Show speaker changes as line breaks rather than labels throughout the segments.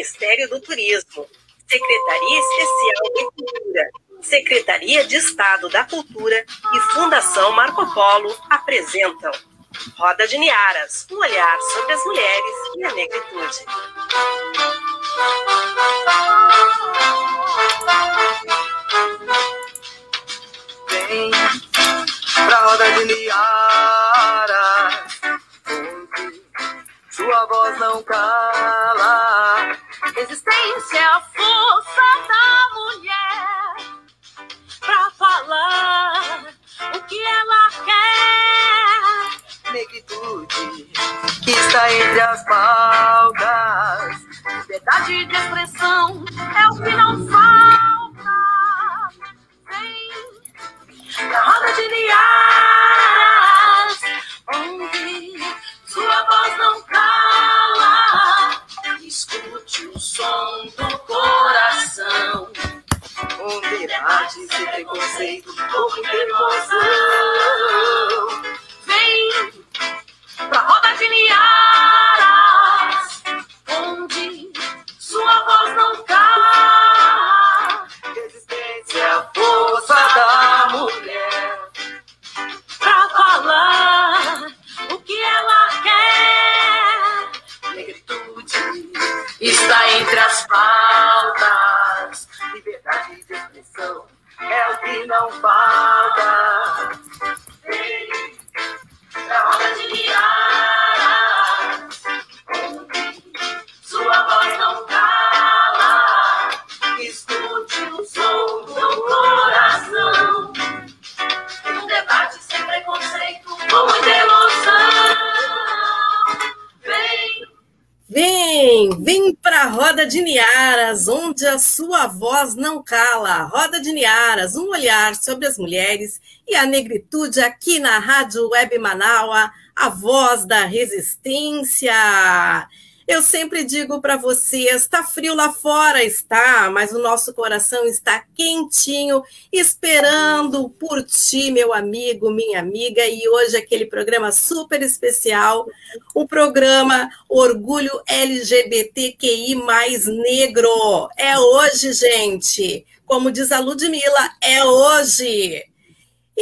Ministério do Turismo, Secretaria Especial de Cultura, Secretaria de Estado da Cultura e Fundação Marco Polo apresentam Roda de Niaras, um olhar sobre as mulheres e a negritude.
Vem pra roda de Niaras, sua voz não cala.
Resistência é a força da mulher pra falar o que ela quer.
Negritude que está entre as pautas.
Liberdade de expressão é o que não falta. Vem na roda de liaras, onde sua voz não som do coração.
Onde bate sem preconceito, com muita emoção.
Vem pra roda de liaras, onde sua voz não cala.
Não falta.
Roda de
Niaras, onde a sua voz não cala. Roda de Niaras, um olhar sobre as mulheres e a negritude aqui na Rádio Web Manaua, a voz da resistência. Eu sempre digo para vocês, está frio lá fora, está, mas o nosso coração está quentinho, esperando por ti, meu amigo, minha amiga, e hoje aquele programa super especial, o programa Orgulho LGBTQI mais negro. É hoje, gente. Como diz a Ludmilla, é hoje.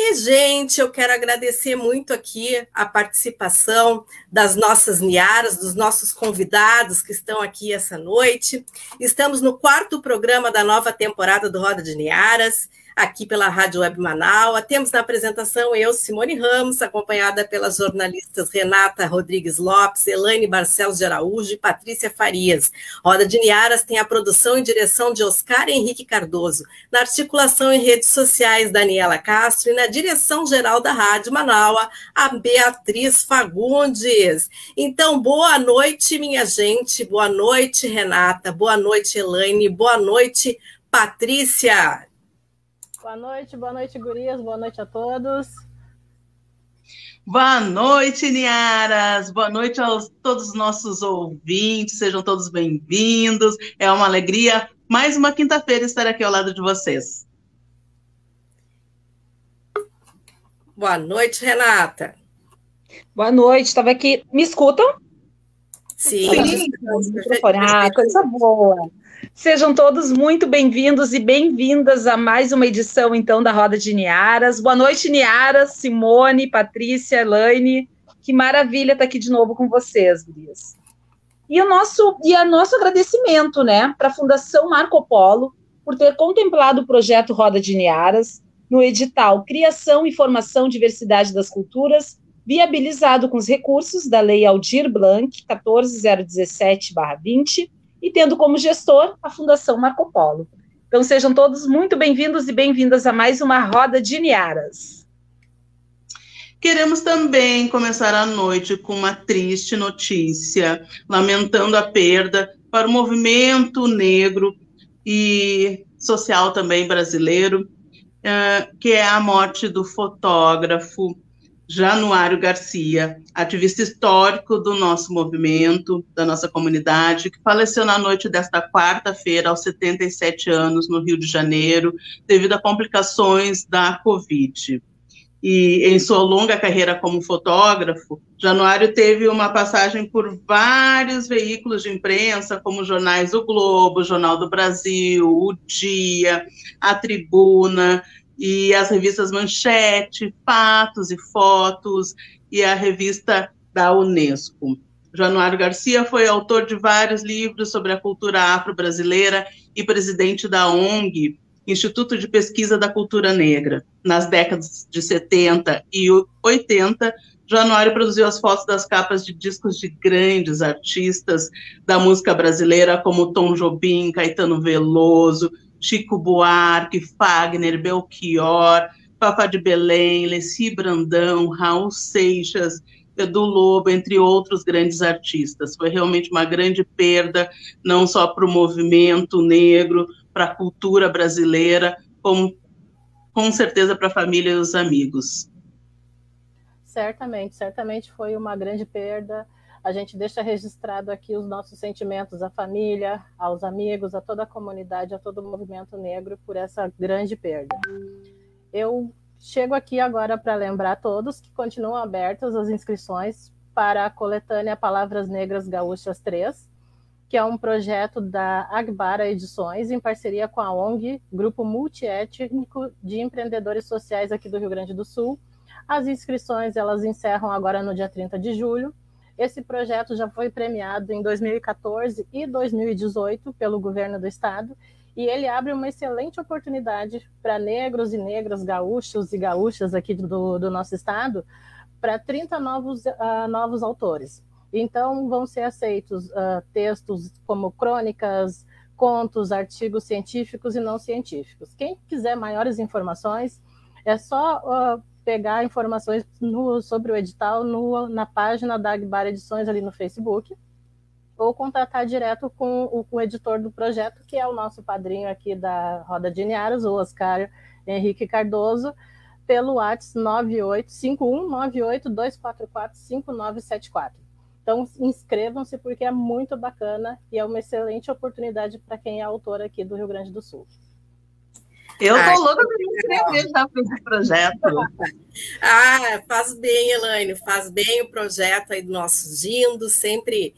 E, gente, eu quero agradecer muito aqui a participação das nossas Niaras, dos nossos convidados que estão aqui essa noite. Estamos no quarto programa da nova temporada do Roda de Niaras, aqui pela Rádio Web Manaus. Temos na apresentação eu, Simone Ramos, acompanhada pelas jornalistas Renata Rodrigues Lopes, Elaine Barcelos de Araújo e Patrícia Farias. Roda de Niaras tem a produção e direção de Oscar Henrique Cardoso, na articulação em redes sociais Daniela Castro e na direção geral da Rádio Manaua, a Beatriz Fagundes. Então, boa noite, minha gente, boa noite, Renata, boa noite, Elaine, boa noite, Patrícia.
Boa noite, boa noite, gurias, boa noite a todos.
Boa noite, Niaras. Boa noite a todos os nossos ouvintes. Sejam todos bem-vindos. É uma alegria mais uma quinta-feira estar aqui ao lado de vocês.
Boa noite, Renata.
Boa noite, estava aqui. Me escutam?
Sim.
Sim. Ah, coisa boa. Sejam todos muito bem-vindos e bem-vindas a mais uma edição, então, da Roda de Niaras. Boa noite, Niaras, Simone, Patrícia, Elaine. Que maravilha estar aqui de novo com vocês, gurias. E o nosso, e a nosso agradecimento, né, para a Fundação Marco Polo por ter contemplado o projeto Roda de Niaras no edital Criação e Formação Diversidade das Culturas, viabilizado com os recursos da Lei Aldir Blanc 14017/20 e tendo como gestor a Fundação Marco Polo. Então sejam todos muito bem-vindos e bem-vindas a mais uma roda de Niaras.
Queremos também começar a noite com uma triste notícia, lamentando a perda para o movimento negro e social também brasileiro, que é a morte do fotógrafo Januário Garcia, ativista histórico do nosso movimento, da nossa comunidade, que faleceu na noite desta quarta-feira, aos 77 anos, no Rio de Janeiro, devido a complicações da Covid. e em sua longa carreira como fotógrafo, Januário teve uma passagem por vários veículos de imprensa, como jornais O Globo, Jornal do Brasil, O Dia, A Tribuna e as revistas Manchete, Fatos e Fotos e a revista da Unesco. Januário Garcia foi autor de vários livros sobre a cultura afro-brasileira e presidente da ONG Instituto de Pesquisa da Cultura Negra. Nas décadas de 70 e 80, Januário produziu as fotos das capas de discos de grandes artistas da música brasileira, como Tom Jobim, Caetano Veloso, Chico Buarque, Fagner, Belchior, Fafá de Belém, Leci Brandão, Raul Seixas, Edu Lobo, entre outros grandes artistas. Foi realmente uma grande perda, não só para o movimento negro, para a cultura brasileira, como com certeza para a família e os amigos.
Certamente, certamente foi uma grande perda. A gente deixa registrado aqui os nossos sentimentos à família, aos amigos, a toda a comunidade, a todo o movimento negro por essa grande perda. Eu chego aqui agora para lembrar a todos que continuam abertas as inscrições para a coletânea Palavras Negras Gaúchas 3, que é um projeto da Agbara Edições, em parceria com a ONG, Grupo Multiétnico de Empreendedores Sociais aqui do Rio Grande do Sul. As inscrições elas encerram agora no dia 30 de julho. Esse projeto já foi premiado em 2014 e 2018 pelo governo do estado e ele abre uma excelente oportunidade para negros e negras, gaúchos e gaúchas aqui do, do nosso estado, para 30 novos, uh, novos autores. Então, vão ser aceitos uh, textos como crônicas, contos, artigos científicos e não científicos. Quem quiser maiores informações, é só uh, pegar informações no, sobre o edital no, na página da Agbar Edições ali no Facebook, ou contatar direto com o, com o, editor do projeto, que é o nosso padrinho aqui da Roda de Niaras, o Oscar Henrique Cardoso, pelo WhatsApp 9851982445974. Então, inscrevam-se porque é muito bacana e é uma excelente oportunidade para quem é autor aqui do Rio Grande do Sul.
Eu estou louca para me inscrever já para esse projeto.
ah, faz bem, Elaine, faz bem o projeto aí do nosso Gindo, sempre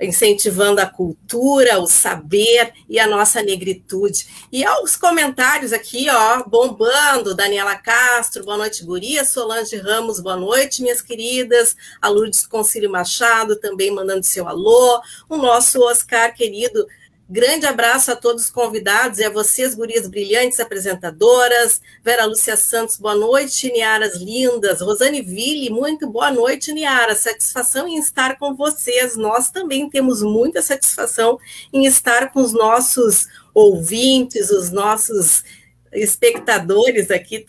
incentivando a cultura, o saber e a nossa negritude. E aos comentários aqui, ó, bombando, Daniela Castro, boa noite, Guria, Solange Ramos, boa noite, minhas queridas, a Lourdes Concílio Machado também mandando seu alô, o nosso Oscar querido Grande abraço a todos os convidados e a vocês, gurias brilhantes apresentadoras. Vera Lúcia Santos, boa noite, Niaras lindas. Rosane Ville, muito boa noite, Niara. Satisfação em estar com vocês. Nós também temos muita satisfação em estar com os nossos ouvintes, os nossos espectadores aqui,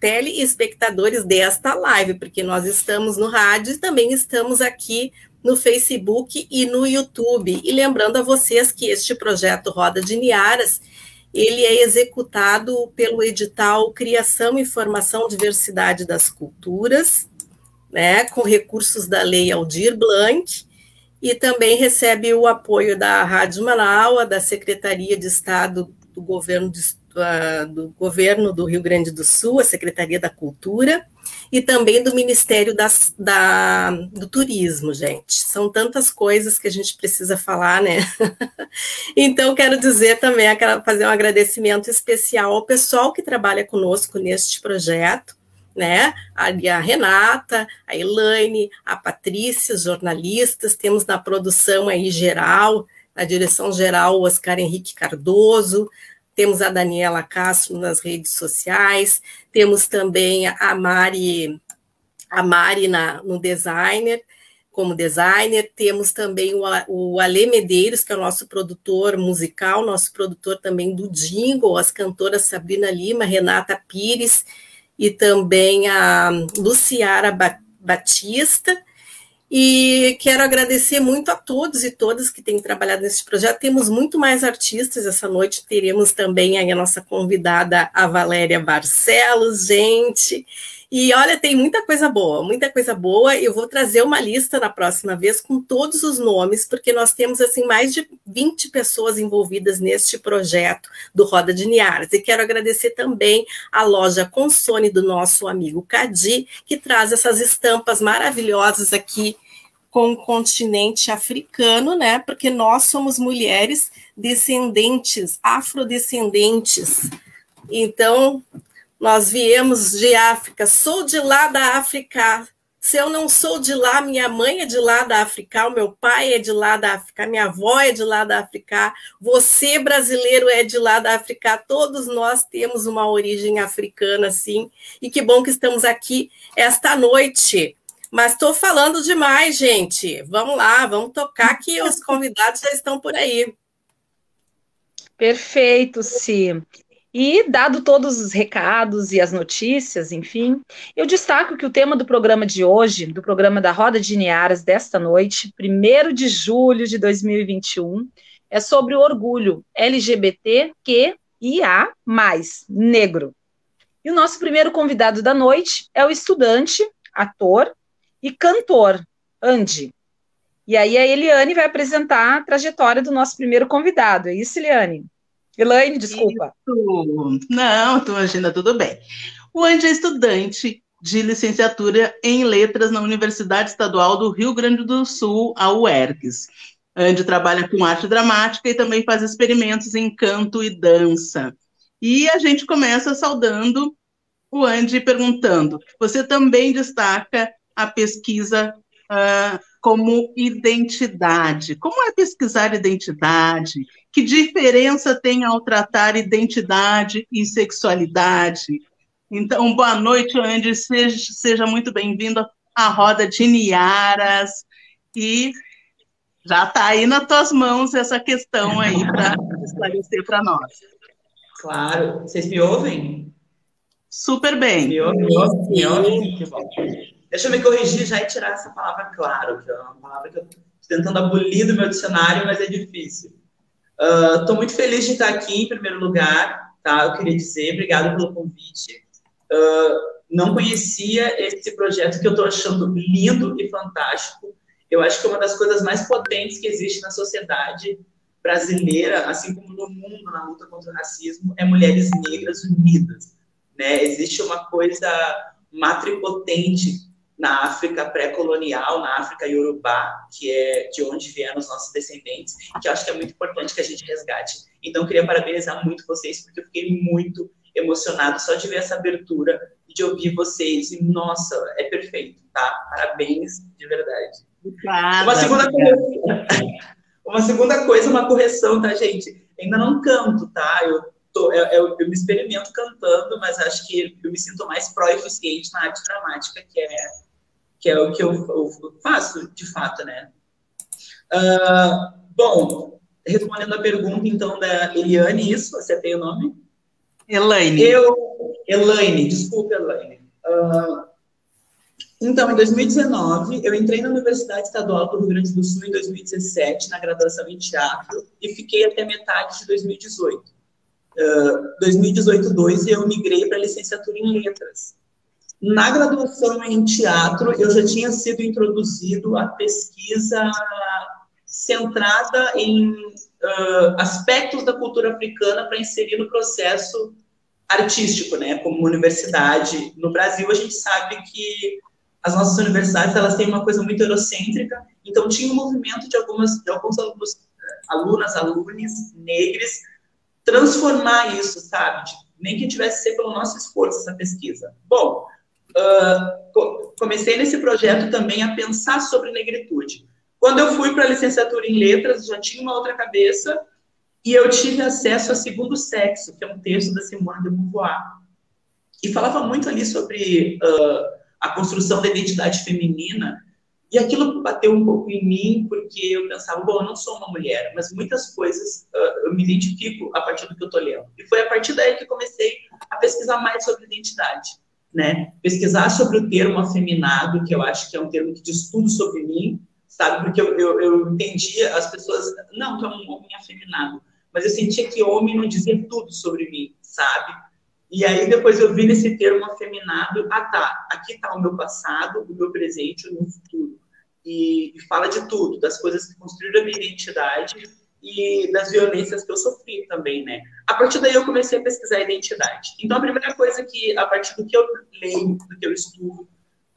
telespectadores desta live, porque nós estamos no rádio e também estamos aqui no Facebook e no YouTube. E lembrando a vocês que este projeto Roda de Niaras, ele é executado pelo edital Criação, Informação, Diversidade das Culturas, né, com recursos da Lei Aldir Blanc, e também recebe o apoio da Rádio Manaus, da Secretaria de Estado do Governo, uh, do Governo do Rio Grande do Sul, a Secretaria da Cultura, e também do Ministério das, da, do Turismo, gente. São tantas coisas que a gente precisa falar, né? então, quero dizer também, fazer um agradecimento especial ao pessoal que trabalha conosco neste projeto, né? A, a Renata, a Elaine, a Patrícia, os jornalistas, temos na produção aí geral, na direção geral, o Oscar Henrique Cardoso, temos a Daniela Castro nas redes sociais, temos também a Mari, a Mari na, no designer, como designer, temos também o, o Ale Medeiros, que é o nosso produtor musical, nosso produtor também do jingle, as cantoras Sabrina Lima, Renata Pires e também a Luciara Batista, e quero agradecer muito a todos e todas que têm trabalhado nesse projeto. Temos muito mais artistas essa noite. Teremos também a nossa convidada, a Valéria Barcelos, gente. E olha, tem muita coisa boa, muita coisa boa. Eu vou trazer uma lista na próxima vez com todos os nomes, porque nós temos assim mais de 20 pessoas envolvidas neste projeto do Roda de Niaras. E quero agradecer também a loja Consone do nosso amigo Cadi, que traz essas estampas maravilhosas aqui com o continente africano, né? Porque nós somos mulheres descendentes, afrodescendentes. Então, nós viemos de África, sou de lá da África. Se eu não sou de lá, minha mãe é de lá da África, o meu pai é de lá da África, minha avó é de lá da África, você brasileiro é de lá da África, todos nós temos uma origem africana, sim. E que bom que estamos aqui esta noite. Mas estou falando demais, gente. Vamos lá, vamos tocar que os convidados já estão por aí.
Perfeito, sim. E, dado todos os recados e as notícias, enfim, eu destaco que o tema do programa de hoje, do programa da Roda de Niaras desta noite, 1 de julho de 2021, é sobre o orgulho LGBTQIA, negro. E o nosso primeiro convidado da noite é o estudante, ator e cantor, Andy. E aí a Eliane vai apresentar a trajetória do nosso primeiro convidado. É isso, Eliane? Elaine, desculpa.
Isso. Não, tu imagina, tudo bem. O Andy é estudante de licenciatura em letras na Universidade Estadual do Rio Grande do Sul, a UERGS. Andy trabalha com arte dramática e também faz experimentos em canto e dança. E a gente começa saudando o Andy perguntando: você também destaca a pesquisa uh, como identidade. Como é pesquisar identidade? Que diferença tem ao tratar identidade e sexualidade? Então, boa noite, Andy. Seja, seja muito bem-vindo à roda de Niaras. E já está aí nas tuas mãos essa questão aí para esclarecer para nós.
Claro. Vocês me ouvem?
Super bem.
Me ouvem? Me ouvem? Me ouvem? Que bom. Deixa eu me corrigir já e tirar essa palavra claro, que é uma palavra que eu estou tentando abolir do meu dicionário, mas é difícil. Estou uh, muito feliz de estar aqui em primeiro lugar, tá? Eu queria dizer, obrigado pelo convite. Uh, não conhecia esse projeto que eu estou achando lindo e fantástico. Eu acho que é uma das coisas mais potentes que existe na sociedade brasileira, assim como no mundo na luta contra o racismo, é mulheres negras unidas. Né? Existe uma coisa matripotente na África pré-colonial, na África Yorubá, que é de onde vieram os nossos descendentes, que eu acho que é muito importante que a gente resgate. Então, eu queria parabenizar muito vocês, porque eu fiquei muito emocionado só de ver essa abertura e de ouvir vocês. E, nossa, é perfeito, tá? Parabéns, de verdade.
Obrigada,
uma segunda coisa, uma segunda coisa, uma correção, tá, gente? Ainda não canto, tá? Eu, tô, eu, eu, eu me experimento cantando, mas acho que eu me sinto mais pró-eficiente na arte dramática, que é que é o que eu, eu faço de fato, né? Uh, bom, respondendo a pergunta, então, da Eliane, isso, acertei o nome?
Elaine.
Eu, Elaine, desculpa, Elaine. Uh, então, em 2019, eu entrei na Universidade Estadual do Rio Grande do Sul em 2017, na graduação em teatro, e fiquei até metade de 2018. Uh, 2018, 2, eu migrei para licenciatura em letras. Na graduação em teatro, eu já tinha sido introduzido a pesquisa centrada em uh, aspectos da cultura africana para inserir no processo artístico, né? Como universidade no Brasil, a gente sabe que as nossas universidades elas têm uma coisa muito eurocêntrica, então tinha um movimento de algumas de alguns alunos, alunas, alunos negros transformar isso, sabe? Nem que tivesse ser pelo nosso esforço essa pesquisa. Bom, uh, comecei nesse projeto também a pensar sobre negritude. Quando eu fui para a licenciatura em letras, já tinha uma outra cabeça e eu tive acesso a Segundo Sexo, que é um texto da Simone de Beauvoir. E falava muito ali sobre uh, a construção da identidade feminina, e aquilo bateu um pouco em mim, porque eu pensava, bom, eu não sou uma mulher, mas muitas coisas uh, eu me identifico a partir do que eu estou lendo. E foi a partir daí que comecei a pesquisar mais sobre identidade né? Pesquisar sobre o termo afeminado, que eu acho que é um termo que diz tudo sobre mim, sabe? Porque eu, eu, eu entendia as pessoas, não, tu é um homem afeminado, mas eu sentia que homem não dizia tudo sobre mim, sabe? E aí depois eu vi nesse termo afeminado, ah tá, aqui está o meu passado, o meu presente o meu futuro. E, e, fala de tudo, das coisas que construíram a minha identidade e das violências que eu sofri também, né? A partir daí eu comecei a pesquisar a identidade. Então a primeira coisa que, a partir do que eu leio, do que eu estudo,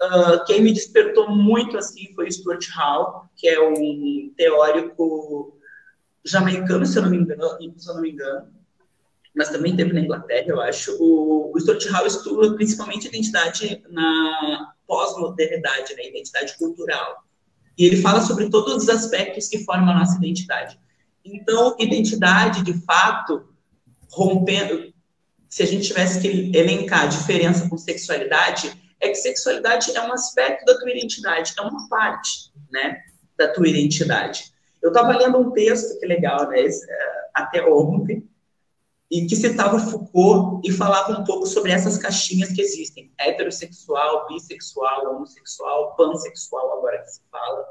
uh, quem me despertou muito assim foi Stuart Hall, que é um teórico jamaicano, se eu não me engano, se eu não me engano mas também teve na Inglaterra, eu acho. O, o Stuart Hall estuda principalmente identidade na pós-modernidade, né, identidade cultural. E ele fala sobre todos os aspectos que formam a nossa identidade. Então, identidade, de fato, rompendo, se a gente tivesse que elencar a diferença com sexualidade, é que sexualidade é um aspecto da tua identidade, é uma parte, né, da tua identidade. Eu estava lendo um texto que legal, né, até ontem, e que citava Foucault e falava um pouco sobre essas caixinhas que existem: heterossexual, bissexual, homossexual, pansexual, agora que se fala,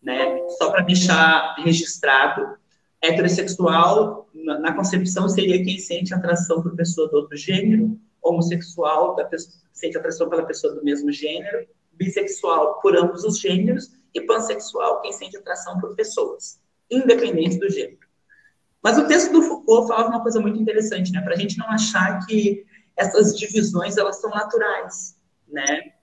né? Só para deixar registrado. Heterossexual, na concepção, seria quem sente atração por pessoa do outro gênero, homossexual, da pessoa, sente atração pela pessoa do mesmo gênero, bissexual por ambos os gêneros, e pansexual, quem sente atração por pessoas, independente do gênero. Mas o texto do Foucault falava uma coisa muito interessante, né? Para a gente não achar que essas divisões elas são naturais, né?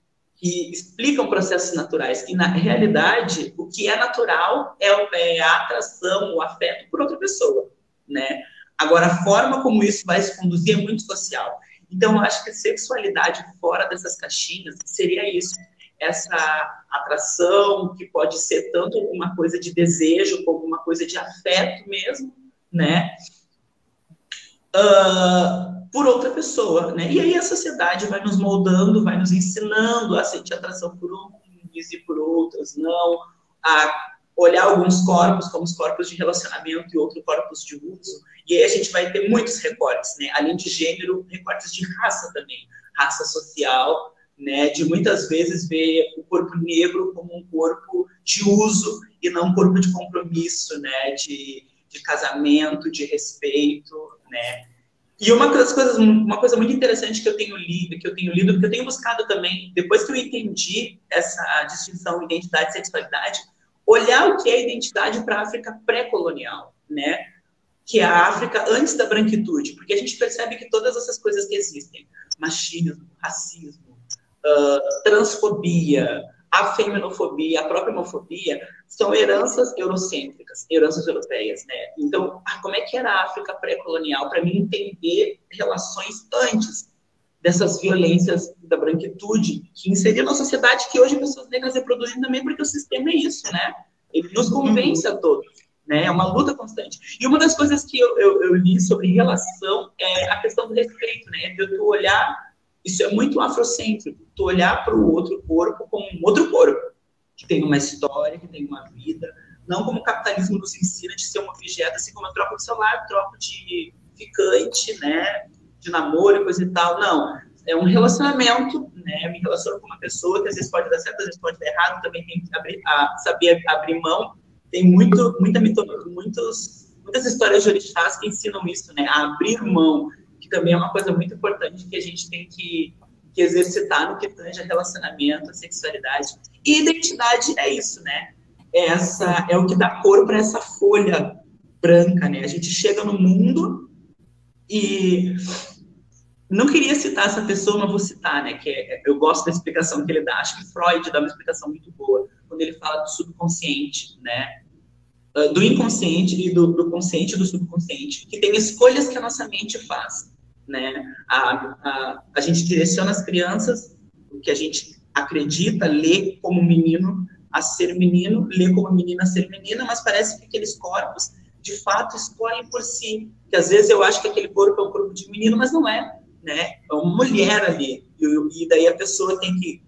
Que explicam processos naturais, que na realidade o que é natural é, é a atração, o afeto por outra pessoa, né? Agora a forma como isso vai se conduzir é muito social. Então eu acho que sexualidade fora dessas caixinhas seria isso, essa atração que pode ser tanto uma coisa de desejo como uma coisa de afeto mesmo, né? Uh, por outra pessoa, né? E aí a sociedade vai nos moldando, vai nos ensinando a sentir atração por uns e por outros, não, a olhar alguns corpos como os corpos de relacionamento e outros corpos de uso. E aí a gente vai ter muitos recortes, né? Além de gênero, recortes de raça também, raça social, né? De muitas vezes ver o corpo negro como um corpo de uso e não um corpo de compromisso, né? De de casamento, de respeito, né? E uma das coisas, uma coisa muito interessante que eu tenho lido, que eu tenho lido, que eu tenho buscado também, depois que eu entendi essa distinção identidade e sexualidade, olhar o que é identidade para a África pré-colonial, né? Que é a África antes da branquitude, porque a gente percebe que todas essas coisas que existem, machismo, racismo, uh, transfobia, a feminofobia, a própria homofobia, são heranças eurocêntricas, heranças europeias, né? Então, ah, como é que era a África pré-colonial? Para mim entender relações antes dessas violências da branquitude que inseriram na sociedade que hoje pessoas negras reproduzem também, porque o sistema é isso, né? Ele nos convence a todos, né? É uma luta constante. E uma das coisas que eu, eu, eu li sobre relação é a questão do respeito, né? De tu olhar isso é muito afrocêntrico, tu olhar para o outro corpo como um outro corpo, tem uma história, que tem uma vida, não como o capitalismo nos ensina de ser um objeto, assim como eu troco de celular, troco de ficante, né, de namoro coisa e tal, não. É um relacionamento, né, me relaciono com uma pessoa que às vezes pode dar certo, às vezes pode dar errado, também tem que abrir, a, saber abrir mão. Tem muito, muita muitos, muitas histórias de orixás que ensinam isso, né, a abrir mão, também é uma coisa muito importante que a gente tem que, que exercitar no que tange a relacionamento, a sexualidade. E identidade é isso, né? Essa é o que dá cor para essa folha branca, né? A gente chega no mundo e não queria citar essa pessoa, mas vou citar, né? Que é, eu gosto da explicação que ele dá. Acho que Freud dá uma explicação muito boa quando ele fala do subconsciente, né? Ah, do inconsciente e do, do consciente e do subconsciente, que tem escolhas que a nossa mente faz né? A, a, a gente direciona as crianças, o que a gente acredita, lê como menino a ser menino, lê como menina a ser menina, mas parece que aqueles corpos, de fato, escolhem por si. Que às vezes eu acho que aquele corpo é um corpo de menino, mas não é, né? É uma mulher ali. E, e daí a pessoa tem que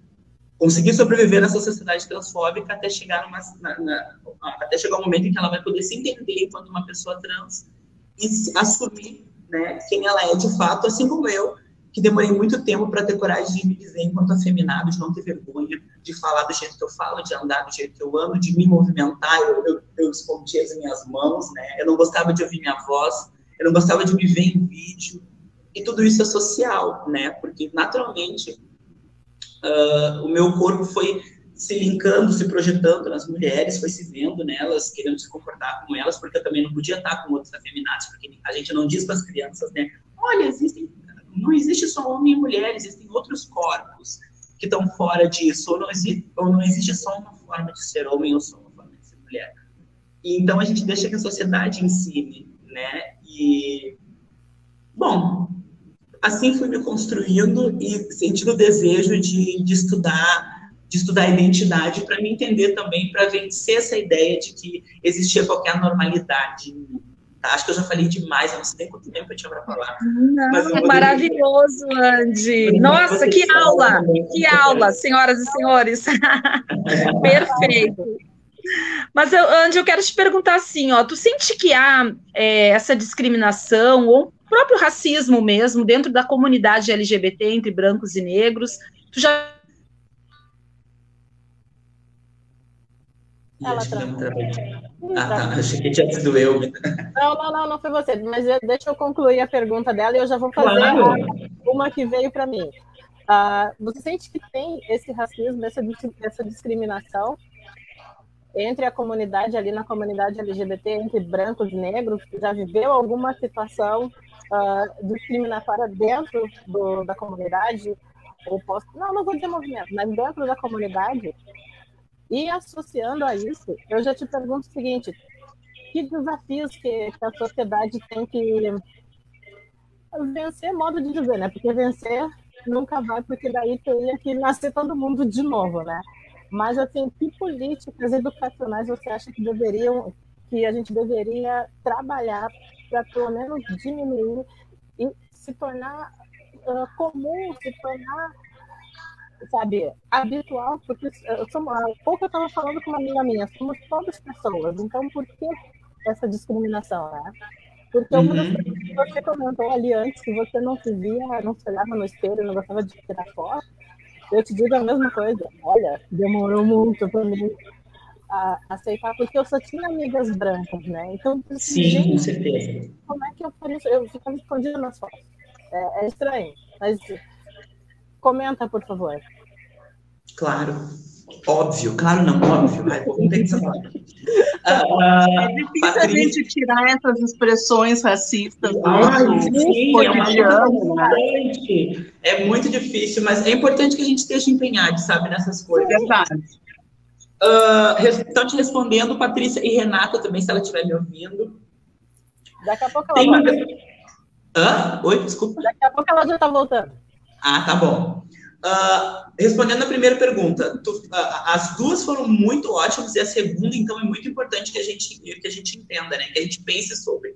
conseguir sobreviver nessa sociedade transfóbica até chegar numa, na, na, até chegar um momento em que ela vai poder se entender enquanto uma pessoa trans e assumir né, quem ela é de fato, assim como eu, que demorei muito tempo para ter coragem de me dizer enquanto afeminado, de não ter vergonha, de falar do jeito que eu falo, de andar do jeito que eu ando, de me movimentar, eu, eu, eu as minhas mãos, né, eu não gostava de ouvir minha voz, eu não gostava de me ver em vídeo, E tudo isso é social, né? Porque, naturalmente, uh, o meu corpo foi se linkando, se projetando nas mulheres, foi se vendo nelas, querendo se comportar como elas, porque eu também não podia estar com outros afeminados, porque a gente não diz para as crianças, né? Olha, existem, não existe só homem e mulher, existem outros corpos que estão fora disso, ou não existe, ou não existe só uma forma de ser homem ou só uma forma de ser mulher. E, então a gente deixa que a sociedade ensine, né? E bom, assim fui me construindo e sentindo o desejo de, de estudar de estudar identidade para me entender também, para vencer essa ideia de que existia qualquer normalidade Tá? Acho que eu já falei demais, eu não sei quanto tempo eu tinha para falar.
Não, é maravilhoso, Andy. Nossa, que aula! Que aula, senhoras e senhores. Perfeito. Mas, Andy, eu quero te perguntar assim, ó, tu sente que há é, essa discriminação ou o próprio racismo mesmo dentro da comunidade LGBT entre brancos e negros? Tu já
Ela Ah, tá. Achei que tinha sido eu.
Não, não, não, não foi você. Mas deixa eu concluir a pergunta dela e eu já vou fazer claro. uma que veio para mim. Uh, você sente que tem esse racismo, essa, essa discriminação entre a comunidade ali na comunidade LGBT, entre brancos e negros? Já viveu alguma situação uh, discriminatória dentro do, da comunidade? Ou posso, não, não vou dizer movimento, mas dentro da comunidade? E associando a isso, eu já te pergunto o seguinte: que desafios que, que a sociedade tem que vencer, modo de dizer, né? Porque vencer nunca vai, porque daí teria que nascer todo mundo de novo, né? Mas assim, que políticas educacionais você acha que deveriam, que a gente deveria trabalhar para pelo menos diminuir e se tornar uh, comum, se tornar sabe, habitual, porque sou, há pouco eu estava falando com uma amiga minha, somos todas pessoas, então por que essa discriminação, né? Porque uma das uhum. coisas que você comentou ali antes, que você não se via, não se olhava no espelho, não gostava de tirar foto, eu te digo a mesma coisa. Olha, demorou muito para mim a aceitar, porque eu só tinha amigas brancas, né? Então,
Sim, gente, com certeza.
Como é que eu faria isso? Eu ficava escondida nas fotos. É, é estranho, mas Comenta, por favor.
Claro. Óbvio, claro não, óbvio, mas não tem que
Uh, é difícil Patrícia... a gente tirar essas expressões racistas do Ai, sim,
cotidiano, né? É muito difícil, mas é importante que a gente esteja empenhado, sabe, nessas coisas.
É verdade.
Uh, estão te respondendo, Patrícia e Renata também, se ela estiver me ouvindo.
Daqui a pouco ela Tem
volta. Hã? Oi, desculpa.
Daqui a pouco ela já está voltando.
Ah, tá bom. Uh, respondendo a primeira pergunta, tu, uh, as duas foram muito ótimas e a segunda, então, é muito importante que a gente, que a gente entenda, né? Que a gente pense sobre.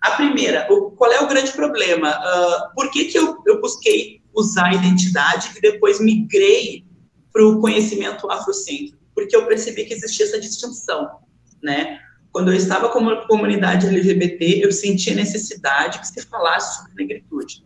A primeira, o, qual é o grande problema? Uh, por que, que eu, eu busquei usar a identidade e depois migrei para o conhecimento afrocêntrico? Porque eu percebi que existia essa distinção, né? Quando eu estava como comunidade LGBT, eu sentia necessidade que se falasse sobre negritude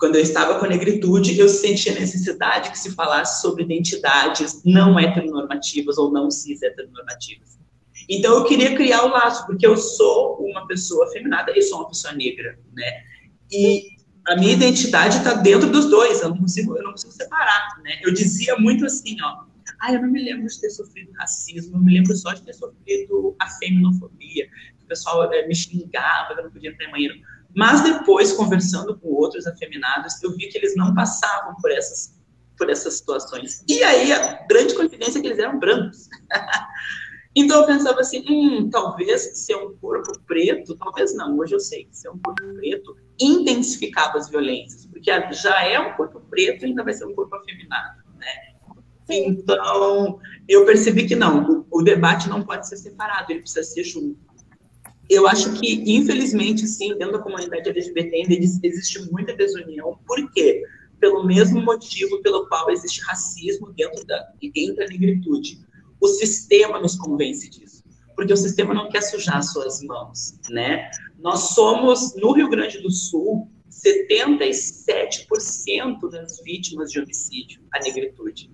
quando eu estava com a negritude, eu sentia necessidade que se falasse sobre identidades não heteronormativas ou não cis heteronormativas. Então eu queria criar o laço, porque eu sou uma pessoa feminada e sou uma pessoa negra, né? E a minha identidade está dentro dos dois, eu não consigo, eu não consigo separar, né? Eu dizia muito assim, ó, ah, eu não me lembro de ter sofrido racismo, eu me lembro só de ter sofrido a feminofobia, o pessoal é, me xingava, eu não podia ter banheiro. Mas depois, conversando com outros afeminados, eu vi que eles não passavam por essas, por essas situações. E aí, a grande coincidência é que eles eram brancos. então, eu pensava assim, hum, talvez ser um corpo preto, talvez não, hoje eu sei que ser um corpo preto intensificava as violências, porque já é um corpo preto e ainda vai ser um corpo afeminado, né? Então, eu percebi que não, o, o debate não pode ser separado, ele precisa ser junto eu acho que, infelizmente, sim, dentro da comunidade LGBT ainda existe muita desunião. Por quê? Pelo mesmo motivo pelo qual existe racismo dentro da, entre a negritude. O sistema nos convence disso. Porque o sistema não quer sujar suas mãos, né? Nós somos, no Rio Grande do Sul, 77% das vítimas de homicídio, a negritude.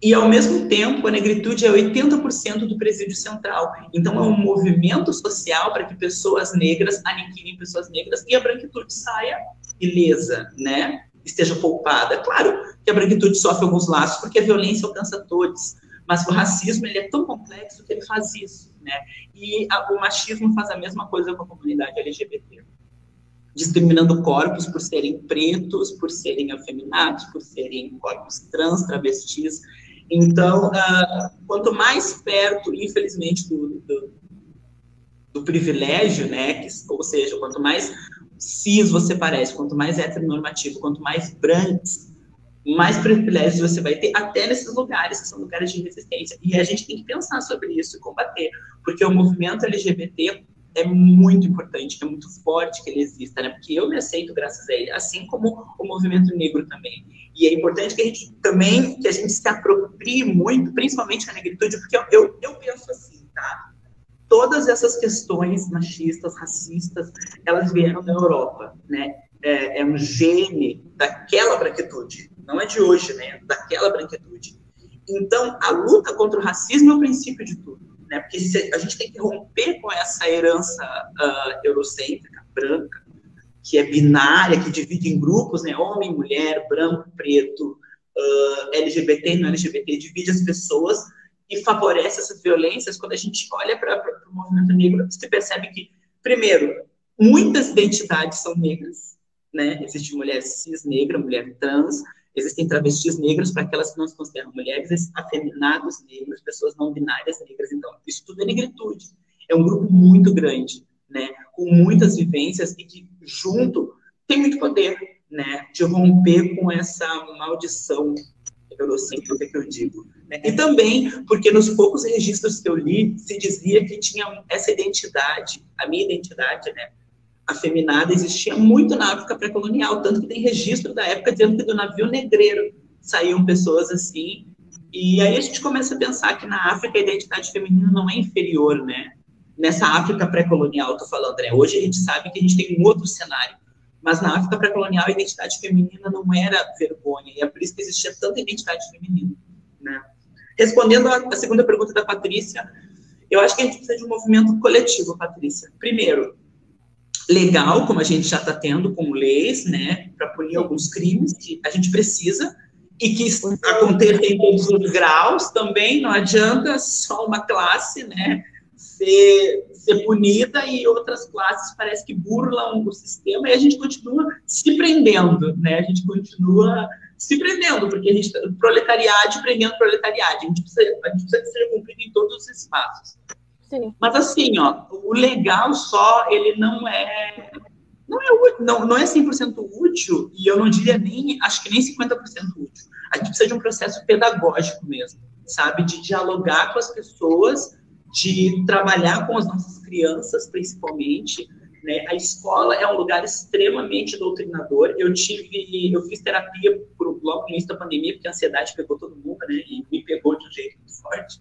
E, ao mesmo tempo, a negritude é 80% do presídio central. Então, é um movimento social para que pessoas negras aniquilem pessoas negras e a branquitude saia ilesa, né? Esteja poupada. Claro que a branquitude sofre alguns laços porque a violência alcança todos, mas o racismo ele é tão complexo que ele faz isso, né? E a, o machismo faz a mesma coisa com a comunidade LGBT discriminando corpos por serem pretos, por serem afeminados, por serem corpos trans, travestis. Então, uh, quanto mais perto, infelizmente, do, do, do privilégio, né, que, ou seja, quanto mais cis você parece, quanto mais heteronormativo, quanto mais brancos, mais privilégios você vai ter, até nesses lugares que são lugares de resistência. E a gente tem que pensar sobre isso e combater, porque o movimento LGBT é muito importante, é muito forte que ele exista, né? Porque eu me aceito graças a ele, assim como o movimento negro também. E é importante que a gente também, que a gente se aproprie muito, principalmente a negritude, porque eu, eu, eu penso assim, tá? Todas essas questões machistas, racistas, elas vieram da Europa, né? É, é um gene daquela branquitude, não é de hoje, né? Daquela branquitude. Então, a luta contra o racismo é o princípio de tudo né? Porque a gente tem que romper com essa herança uh, eurocêntrica, branca, que é binária, que divide em grupos, né? Homem, mulher, branco, preto, uh, LGBT, não LGBT, divide as pessoas e favorece essas violências. Quando a gente olha para o movimento negro, você percebe que, primeiro, muitas identidades são negras, né? Existe mulher cis negra, mulher trans, Existem travestis negros para aquelas que não se consideram mulheres, afeminados negros, pessoas não binárias negras. Então, isso tudo é negritude. É um grupo muito grande, né? Com muitas vivências e que, junto, tem muito poder, né? De romper com essa maldição eurocêntrica que eu digo. Né? E também porque nos poucos registros que eu li, se dizia que tinha essa identidade, a minha identidade, né? Afeminada existia muito na África pré-colonial, tanto que tem registro da época dizendo que do navio negreiro saíam pessoas assim. E aí a gente começa a pensar que na África a identidade feminina não é inferior, né? Nessa África pré-colonial, tô falando, né? Hoje a gente sabe que a gente tem um outro cenário, mas na África pré-colonial a identidade feminina não era vergonha, e é por isso que existia tanta identidade feminina, né? Respondendo à segunda pergunta da Patrícia, eu acho que a gente precisa de um movimento coletivo, Patrícia. Primeiro, legal, como a gente já está tendo com leis, né, para punir alguns crimes que a gente precisa, e que aconteça em todos os graus também, não adianta só uma classe, né, ser, ser punida e outras classes parece que burlam o sistema e a gente continua se prendendo, né, a gente continua se prendendo, porque a gente, proletariado prendendo proletariado, a gente precisa, a gente precisa ser cumprido em todos os espaços. Mas assim, ó, o legal só, ele não é não é, não, não é 100% útil, e eu não diria nem, acho que nem 50% útil. A gente precisa de um processo pedagógico mesmo, sabe? De dialogar com as pessoas, de trabalhar com as nossas crianças, principalmente. Né? A escola é um lugar extremamente doutrinador. Eu tive, eu fiz terapia por, logo no início da pandemia, porque a ansiedade pegou todo mundo, né? E me pegou de um jeito muito forte.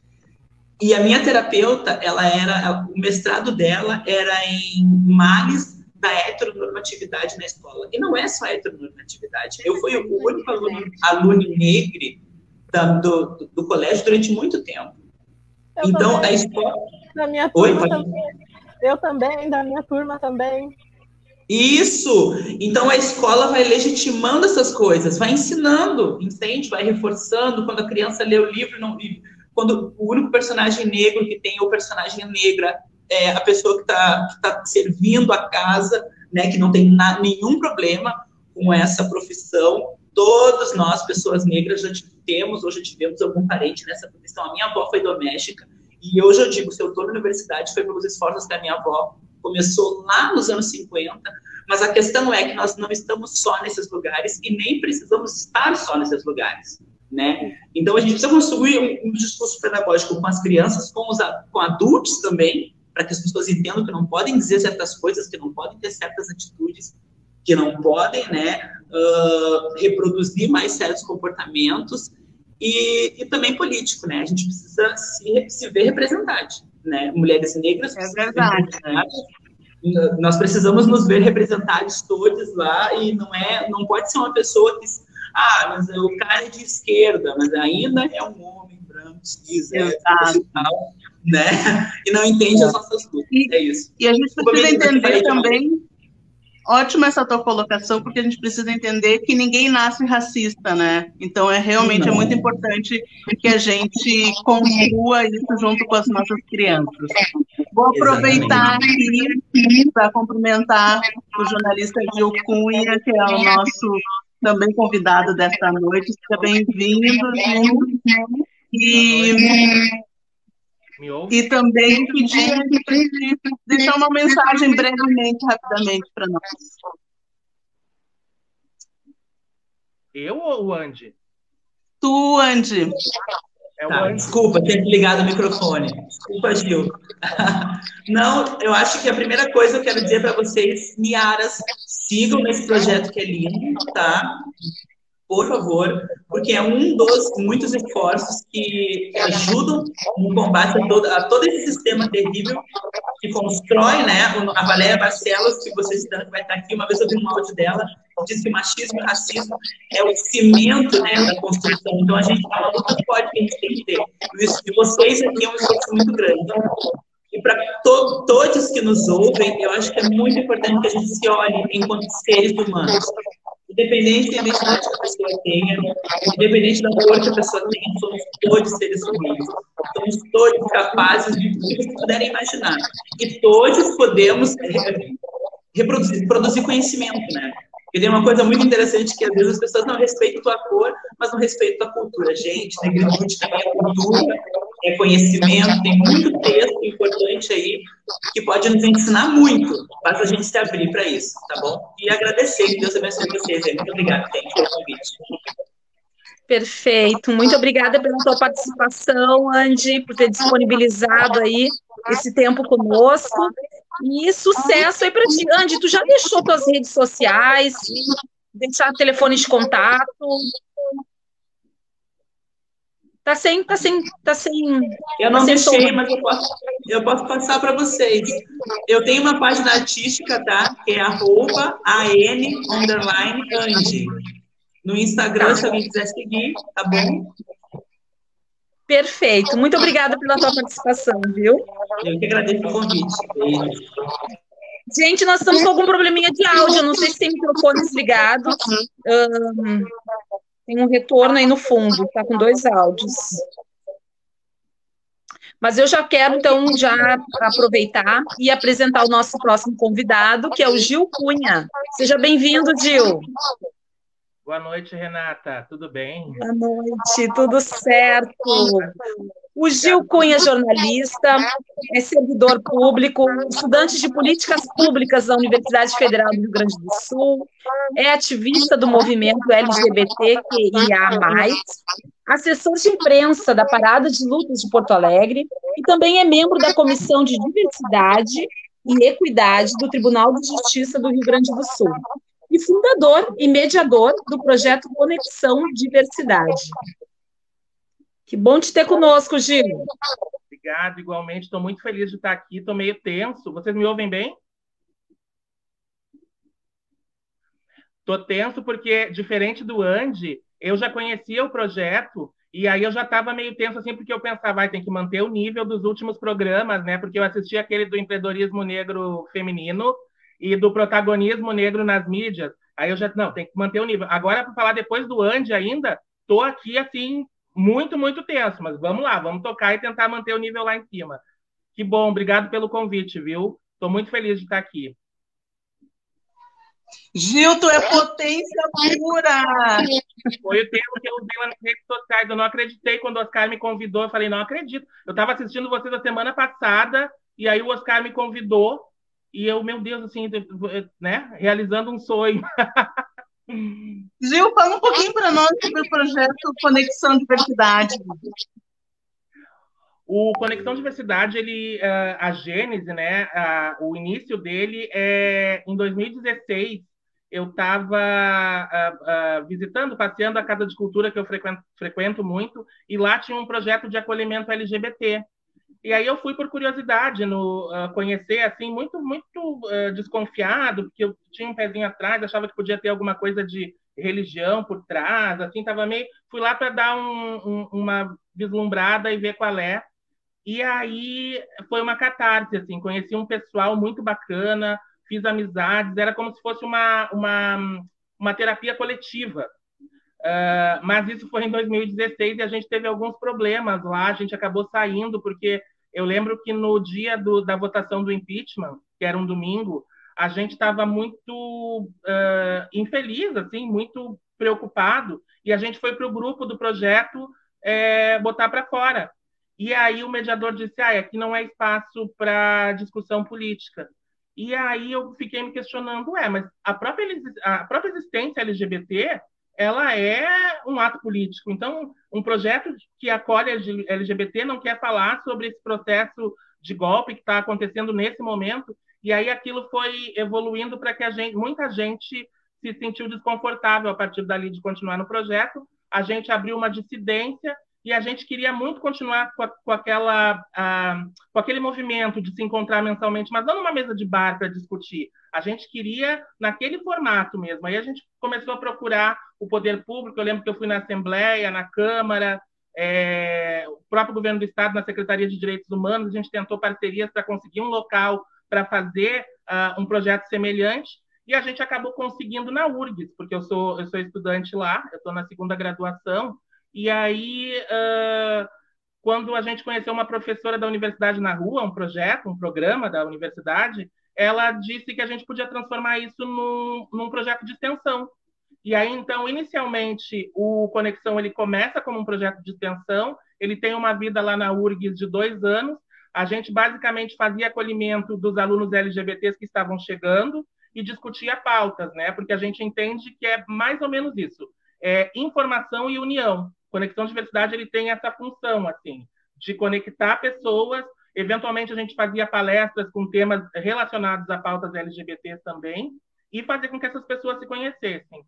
E a minha terapeuta, ela era, o mestrado dela era em males da heteronormatividade na escola. E não é só heteronormatividade. Eu fui o único aluno, aluno negro da, do, do, colégio durante muito tempo. Eu então, também. a escola...
Da minha turma Oi, também. Eu também, da minha turma também.
Isso! Então a escola vai legitimando essas coisas, vai ensinando, entende? Vai reforçando. Quando a criança lê o livro, não, quando o único personagem negro que tem ou personagem negra é a pessoa que está tá servindo a casa, né, que não tem na, nenhum problema com essa profissão. Todos nós, pessoas negras, já temos ou já tivemos algum parente nessa profissão. A minha avó foi doméstica, e hoje eu digo, se eu estou na universidade, foi pelos esforços da minha avó. Começou lá nos anos 50, mas a questão é que nós não estamos só nesses lugares e nem precisamos estar só nesses lugares né? Então a gente precisa construir um, um discurso pedagógico com as crianças, com os com adultos também, para que as pessoas entendam que não podem dizer certas coisas, que não podem ter certas atitudes, que não podem, né, uh, reproduzir mais certos comportamentos e, e, também político, né? A gente precisa se, se ver representado, né? Mulheres negras
é verdade.
Nós precisamos nos ver representados todos lá e não é, não pode ser uma pessoa que ah, mas o cara é de esquerda, mas ainda é um homem branco, cis, é, né? E não entende as nossas lutas.
E,
é isso.
E a gente precisa entender também.
ótima essa tua colocação, porque a gente precisa entender que ninguém nasce racista, né? Então, é realmente é muito importante que a gente construa isso junto com as nossas crianças. Vou aproveitar aqui para cumprimentar o jornalista Gil Cunha, que é o nosso também convidado desta noite. Seja bem-vindo. E e também pedir deixar uma mensagem brevemente, rapidamente para nós.
Eu ou o Andy?
Tu, Andy.
É tá, desculpa, ligado o microfone. Desculpa, Gil. Não, eu acho que a primeira coisa que eu quero dizer para vocês, Niaras, sigam nesse projeto que é lindo, tá? por favor, porque é um dos muitos esforços que ajudam no combate a todo, a todo esse sistema terrível que constrói, né? A Valéria Barcelos, que vocês estão vai estar aqui, uma vez eu vi um áudio dela, diz que machismo e racismo é o cimento né, da construção. Então, a gente fala uma luta forte que a gente tem que ter. De vocês aqui é um esforço muito grande. E para to todos que nos ouvem, eu acho que é muito importante que a gente se olhe enquanto seres humanos independente da identidade que a pessoa tenha, independente da cor que a pessoa tenha, somos todos seres humanos. Somos todos capazes de tudo que puderem imaginar. E todos podemos reproduzir, produzir conhecimento, né? E tem uma coisa muito interessante que às vezes as pessoas não respeitam a cor, mas não respeitam a cultura. Gente, negritude também é cultura, é conhecimento, tem muito texto importante aí que pode nos ensinar muito, basta a gente se abrir para isso, tá bom? E agradecer, que Deus abençoe vocês. Muito obrigada, gente, pelo convite.
Perfeito, muito obrigada pela sua participação, Andy, por ter disponibilizado aí esse tempo conosco. E sucesso aí para ti. Andy, tu já deixou tuas redes sociais, deixar telefone de contato? Tá sem, tá sem, tá sem.
Eu não tá deixei, mas eu posso, eu posso passar para vocês. Eu tenho uma página artística, tá? Que é arroba AN underline Andy. No Instagram, se alguém quiser seguir, tá bom?
Perfeito. Muito obrigada pela tua participação, viu?
Eu que agradeço o convite.
Gente, nós estamos com algum probleminha de áudio. Não sei se tem microfones ligados. Um, tem um retorno aí no fundo, está com dois áudios. Mas eu já quero, então, já aproveitar e apresentar o nosso próximo convidado, que é o Gil Cunha. Seja bem-vindo, Gil.
Boa noite, Renata. Tudo bem?
Boa noite, tudo certo. O Gil Cunha, jornalista, é servidor público, estudante de políticas públicas da Universidade Federal do Rio Grande do Sul, é ativista do movimento LGBTQIA, assessor de imprensa da Parada de Lutas de Porto Alegre e também é membro da Comissão de Diversidade e Equidade do Tribunal de Justiça do Rio Grande do Sul e fundador e mediador do projeto Conexão Diversidade. Que bom te ter conosco, Gil.
Obrigado, igualmente. Estou muito feliz de estar aqui. Estou meio tenso. Vocês me ouvem bem? Estou tenso porque, diferente do Andy, eu já conhecia o projeto e aí eu já estava meio tenso assim, porque eu pensava, vai, tem que manter o nível dos últimos programas, né? Porque eu assisti aquele do empreendedorismo negro feminino e do protagonismo negro nas mídias. Aí eu já, não, tem que manter o nível. Agora, para falar depois do Andy ainda, estou aqui assim, muito, muito tenso, mas vamos lá, vamos tocar e tentar manter o nível lá em cima. Que bom, obrigado pelo convite, viu? Estou muito feliz de estar aqui.
Gil, tu é potência pura!
Foi o tempo que eu usei lá nas redes sociais. Eu não acreditei quando o Oscar me convidou. Eu falei, não acredito. Eu estava assistindo vocês a semana passada, e aí o Oscar me convidou, e eu, meu Deus, assim, né? Realizando um sonho.
Gil, fala um pouquinho para nós sobre o projeto Conexão Diversidade.
O Conexão Diversidade, ele, uh, a gênese, né, o início dele é em 2016. Eu estava uh, visitando, passeando a Casa de Cultura que eu frequento, frequento muito, e lá tinha um projeto de acolhimento LGBT. E aí eu fui por curiosidade no uh, conhecer, assim, muito, muito uh, desconfiado, porque eu tinha um pezinho atrás, achava que podia ter alguma coisa de religião por trás, assim, tava meio... Fui lá para dar um, um, uma vislumbrada e ver qual é. E aí foi uma catarse, assim, conheci um pessoal muito bacana, fiz amizades, era como se fosse uma, uma, uma terapia coletiva. Uh, mas isso foi em 2016 e a gente teve alguns problemas lá, a gente acabou saindo, porque eu lembro que no dia do, da votação do impeachment, que era um domingo, a gente estava muito uh, infeliz, assim, muito preocupado, e a gente foi para o grupo do projeto é, botar para fora. E aí o mediador disse: ah, aqui não é espaço para discussão política. E aí eu fiquei me questionando, é, mas a própria, a própria existência LGBT, ela é um ato político. Então, um projeto que acolhe LGBT não quer falar sobre esse processo de golpe que está acontecendo nesse momento. E aí aquilo foi evoluindo para que a gente, muita gente se sentiu desconfortável a partir dali de continuar no projeto. A gente abriu uma dissidência e a gente queria muito continuar com, a, com aquela, a, com aquele movimento de se encontrar mensalmente, mas não numa mesa de bar para discutir. A gente queria naquele formato mesmo. Aí a gente começou a procurar o poder público. Eu lembro que eu fui na Assembleia, na Câmara, é, o próprio governo do Estado, na Secretaria de Direitos Humanos, a gente tentou parcerias para conseguir um local para fazer uh, um projeto semelhante. E a gente acabou conseguindo na URGS, porque eu sou, eu sou estudante lá, eu estou na segunda graduação, e aí, uh, quando a gente conheceu uma professora da universidade na rua, um projeto, um programa da universidade, ela disse que a gente podia transformar isso num, num projeto de extensão. E aí, então, inicialmente, o Conexão ele começa como um projeto de extensão, ele tem uma vida lá na URGS de dois anos. A gente basicamente fazia acolhimento dos alunos LGBTs que estavam chegando e discutia pautas, né? Porque a gente entende que é mais ou menos isso: é informação e união. Conexão Diversidade ele tem essa função assim de conectar pessoas. Eventualmente a gente fazia palestras com temas relacionados a pautas LGBT também e fazer com que essas pessoas se conhecessem.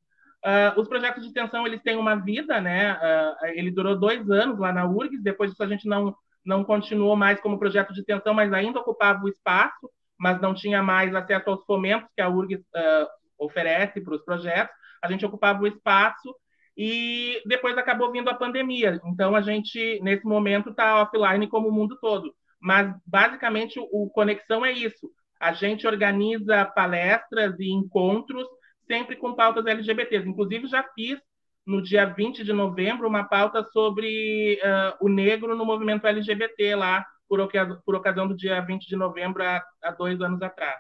Uh, os projetos de extensão eles têm uma vida, né? Uh, ele durou dois anos lá na URGS. Depois disso a gente não não continuou mais como projeto de extensão, mas ainda ocupava o espaço, mas não tinha mais acesso aos fomentos que a URGS uh, oferece para os projetos. A gente ocupava o espaço e depois acabou vindo a pandemia. Então, a gente, nesse momento, está offline como o mundo todo. Mas, basicamente, o Conexão é isso. A gente organiza palestras e encontros sempre com pautas LGBTs. Inclusive, já fiz, no dia 20 de novembro, uma pauta sobre uh, o negro no movimento LGBT, lá, por, ocasião, por ocasião do dia 20 de novembro, há, há dois anos atrás.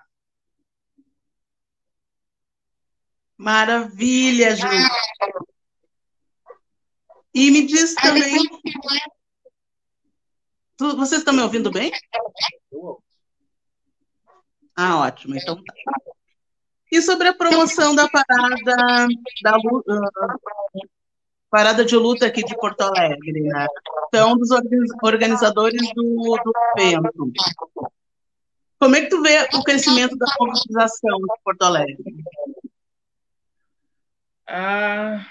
Maravilha, Ju. E me diz também. Tu, vocês estão me ouvindo bem? Ah, ótimo. Então tá. E sobre a promoção da parada da uh, parada de luta aqui de Porto Alegre, né? Então, dos organizadores do, do evento. Como é que tu vê o crescimento da mobilização de Porto Alegre?
Ah,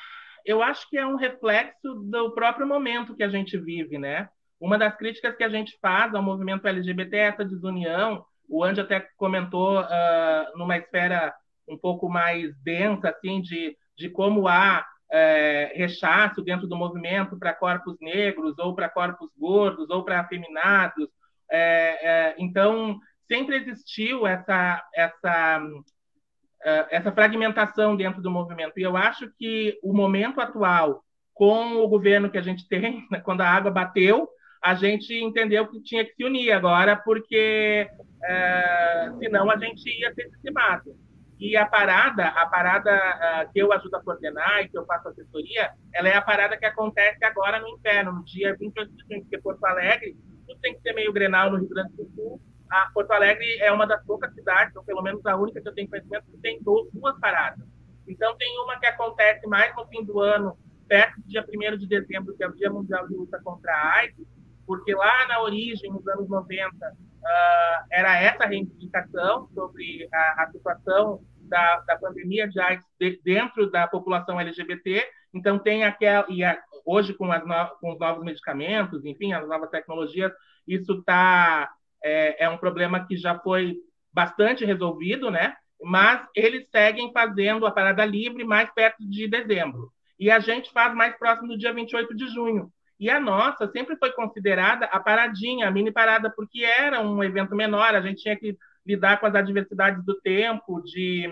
eu acho que é um reflexo do próprio momento que a gente vive, né? Uma das críticas que a gente faz ao movimento LGBT é essa desunião. O Andy até comentou uh, numa esfera um pouco mais densa, assim, de, de como há é, rechaço dentro do movimento para corpos negros, ou para corpos gordos, ou para afeminados. É, é, então, sempre existiu essa, essa essa fragmentação dentro do movimento. E eu acho que o momento atual, com o governo que a gente tem, né, quando a água bateu, a gente entendeu que tinha que se unir agora, porque uh, senão a gente ia ser dizimado. E a parada, a parada uh, que eu ajudo a coordenar e que eu faço assessoria, ela é a parada que acontece agora no inferno, no dia 28 de junho, porque Porto Alegre, tudo tem que ser meio grenal no Rio Grande do Sul, a Porto Alegre é uma das poucas cidades, ou pelo menos a única que eu tenho conhecimento, que tem duas paradas. Então, tem uma que acontece mais no fim do ano, perto do dia 1 de dezembro, que é o Dia Mundial de Luta contra a AIDS, porque lá na origem, nos anos 90, uh, ah, era essa reivindicação sobre a, a situação da, da, pandemia de AIDS de, dentro da população LGBT. Então, tem aquela. E a, hoje, com, no, com os novos medicamentos, enfim, as novas tecnologias, isso está é, é um problema que já foi bastante resolvido, né? Mas eles seguem fazendo a parada livre mais perto de dezembro. E a gente faz mais próximo do dia 28 de junho. E a nossa sempre foi considerada a paradinha, a mini parada, porque era um evento menor, a gente tinha que lidar com as adversidades do tempo, de,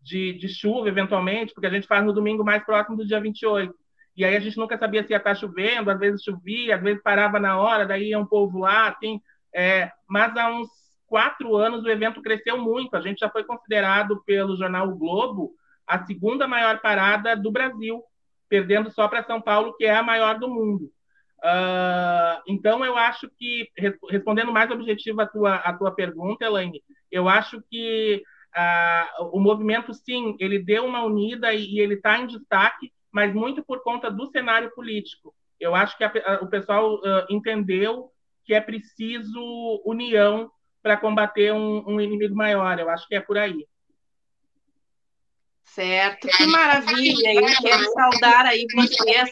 de, de chuva, eventualmente, porque a gente faz no domingo mais próximo do dia 28. E aí a gente nunca sabia se ia estar chovendo, às vezes chovia, às vezes parava na hora, daí ia um povo lá, assim. É, mas há uns quatro anos o evento cresceu muito. A gente já foi considerado pelo jornal o Globo a segunda maior parada do Brasil, perdendo só para São Paulo, que é a maior do mundo. Uh, então, eu acho que, respondendo mais objetivo a tua, a tua pergunta, Elaine, eu acho que uh, o movimento, sim, ele deu uma unida e, e ele está em destaque, mas muito por conta do cenário político. Eu acho que a, a, o pessoal uh, entendeu que é preciso união para combater um, um inimigo maior. Eu acho que é por aí.
Certo, que maravilha! Eu quero saudar aí vocês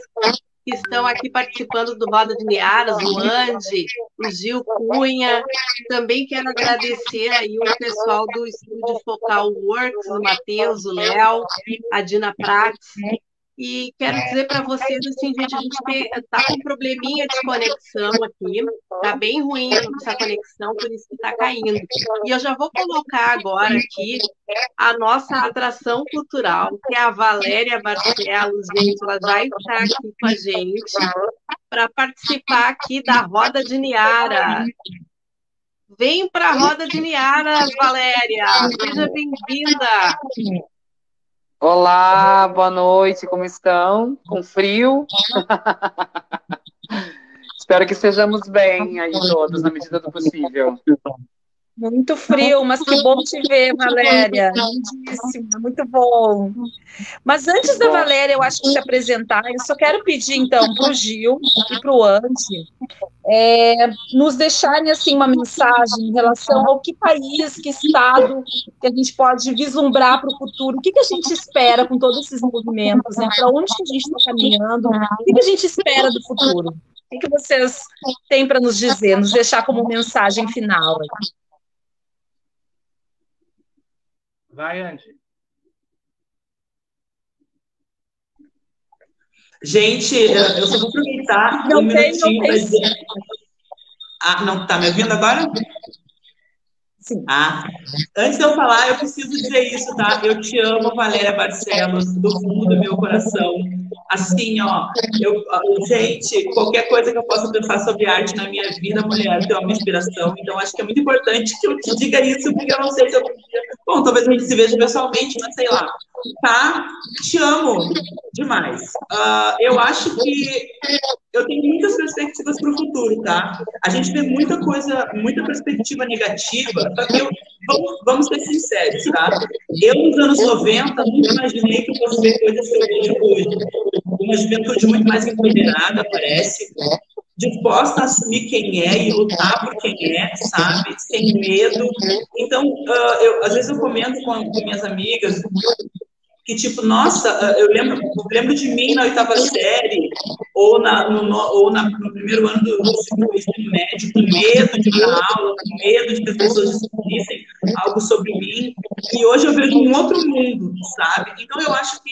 que estão aqui participando do Roda de Niaras, o Andy, o Gil Cunha. Também quero agradecer aí o pessoal do Estúdio Focal Works, o Matheus, o Léo, a Dina Prats, e quero dizer para vocês assim, gente, a gente está com um probleminha de conexão aqui, está bem ruim essa conexão, por isso que está caindo. E eu já vou colocar agora aqui a nossa atração cultural, que é a Valéria Barcelos, gente, ela já está aqui com a gente para participar aqui da Roda de Niara. Vem para a Roda de Niara, Valéria, seja bem-vinda.
Olá, boa noite, como estão? Com frio? Espero que estejamos bem aí todos, na medida do possível.
Muito frio, mas que bom te ver, Valéria. Lindíssima, muito bom. Mas antes da Valéria, eu acho que se apresentar, eu só quero pedir, então, para o Gil e para o Andy é, nos deixarem, assim, uma mensagem em relação ao que país, que estado que a gente pode vislumbrar para o futuro, o que, que a gente espera com todos esses movimentos, né? para onde que a gente está caminhando, o que, que a gente espera do futuro. O que, que vocês têm para nos dizer, nos deixar como mensagem final? Aqui?
Vai, Andy.
Gente, eu só vou aproveitar não um tem, minutinho para dizer. Ah, não, tá me ouvindo agora? Ah, antes de eu falar, eu preciso dizer isso, tá? Eu te amo, Valéria Barcelos, do fundo do meu coração. Assim, ó, eu, gente, qualquer coisa que eu possa pensar sobre arte na minha vida, mulher, tem uma inspiração. Então, acho que é muito importante que eu te diga isso, porque eu não sei se eu. Bom, talvez a gente se veja pessoalmente, mas sei lá. Tá? Te amo demais. Uh, eu acho que eu tenho muitas perspectivas para o futuro, tá? A gente vê muita coisa, muita perspectiva negativa, só que eu, vamos, vamos ser sinceros, tá? Eu, nos anos 90, nunca imaginei que eu fosse ver coisas que eu vejo hoje. Uma juventude muito mais empoderada, parece, disposta a assumir quem é e lutar por quem é, sabe? Sem medo. Então, uh, eu, às vezes eu comento com, com minhas amigas que tipo, nossa, eu lembro, eu lembro de mim na oitava série, ou, na, no, ou na, no primeiro ano do, do ensino médio, com medo de dar aula, com medo de que as pessoas descobrissem algo sobre mim, e hoje eu vejo um outro mundo, sabe? Então eu acho que,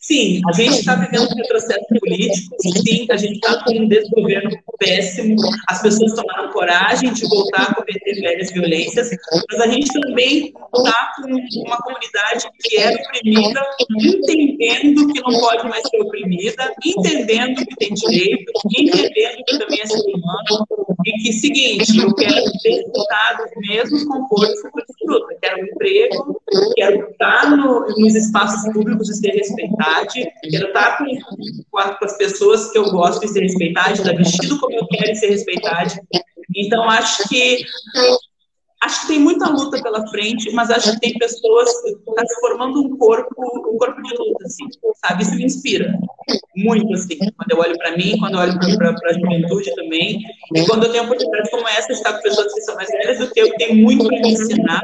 sim, a gente está vivendo um processo político, sim, a gente está com um desgoverno péssimo, as pessoas tomaram coragem de voltar a cometer velhas violências, mas a gente também está com uma comunidade que é oprimida entendendo que não pode mais ser oprimida, entendendo que tem direito, entendendo que também é ser humano, e que, seguinte, eu quero ter resultados mesmo com força que desfruta. Quero um emprego, quero estar no, nos espaços públicos e ser respeitado, quero estar com, com, as pessoas que eu gosto de ser respeitado, estar vestido como eu quero ser respeitado. Então, acho que acho que tem muita luta pela frente, mas acho que tem pessoas que estão tá formando um corpo, um corpo de luta, assim, sabe? Isso me inspira muito, assim, quando eu olho para mim, quando eu olho para a juventude também, e quando eu tenho oportunidades como essa de estar com pessoas que são mais velhas do que eu, que tem muito para me ensinar,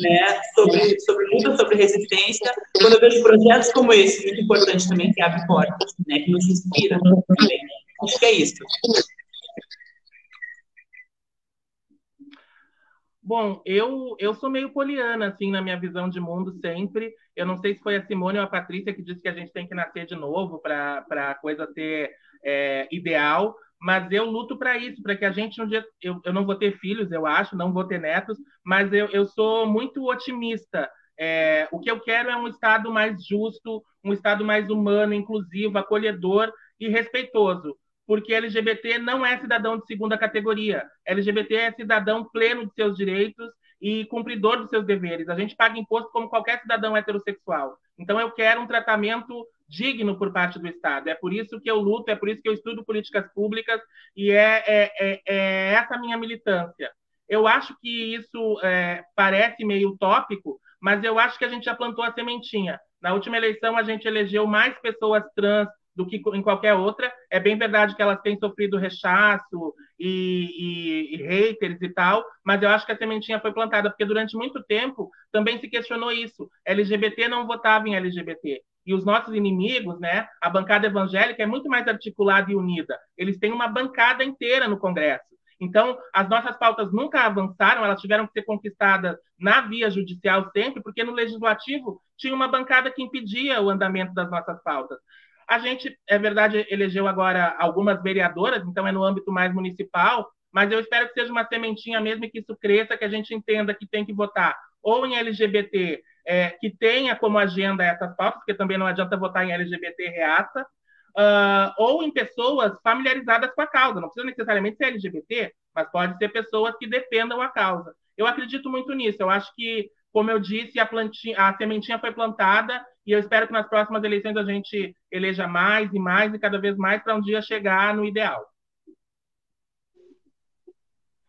né, sobre, sobre luta, sobre resistência, quando eu vejo projetos como esse, muito importante também, que abre portas, né, que nos inspira também. Acho que é isso.
Bom, eu, eu sou meio poliana, assim, na minha visão de mundo sempre. Eu não sei se foi a Simone ou a Patrícia que disse que a gente tem que nascer de novo para a coisa ser é, ideal, mas eu luto para isso, para que a gente um dia. Eu, eu não vou ter filhos, eu acho, não vou ter netos, mas eu, eu sou muito otimista. É, o que eu quero é um Estado mais justo, um Estado mais humano, inclusivo, acolhedor e respeitoso. Porque LGBT não é cidadão de segunda categoria. LGBT é cidadão pleno de seus direitos e cumpridor dos seus deveres. A gente paga imposto como qualquer cidadão heterossexual. Então, eu quero um tratamento digno por parte do Estado. É por isso que eu luto, é por isso que eu estudo políticas públicas e é, é, é, é essa minha militância. Eu acho que isso é, parece meio utópico, mas eu acho que a gente já plantou a sementinha. Na última eleição, a gente elegeu mais pessoas trans do que em qualquer outra. É bem verdade que elas têm sofrido rechaço e, e, e, haters e tal, mas eu acho que a sementinha foi plantada, porque durante muito tempo também se questionou isso. LGBT não votava em LGBT e os nossos inimigos, né, a bancada evangélica é muito mais articulada e unida. Eles têm uma bancada inteira no Congresso. Então, as nossas pautas nunca avançaram, elas tiveram que ser conquistadas na via judicial sempre, porque no legislativo tinha uma bancada que impedia o andamento das nossas pautas. A gente, é verdade, elegeu agora algumas vereadoras, então é no âmbito mais municipal, mas eu espero que seja uma sementinha mesmo e que isso cresça, que a gente entenda que tem que votar ou em LGBT é, que tenha como agenda essas pautas, porque também não adianta votar em LGBT reaça, uh, ou em pessoas familiarizadas com a causa. Não precisa necessariamente ser LGBT, mas pode ser pessoas que defendam a causa. Eu acredito muito nisso. Eu acho que, como eu disse, a, plantinha, a sementinha foi plantada e eu espero que nas próximas eleições a gente eleja mais e mais e cada vez mais para um dia chegar no ideal.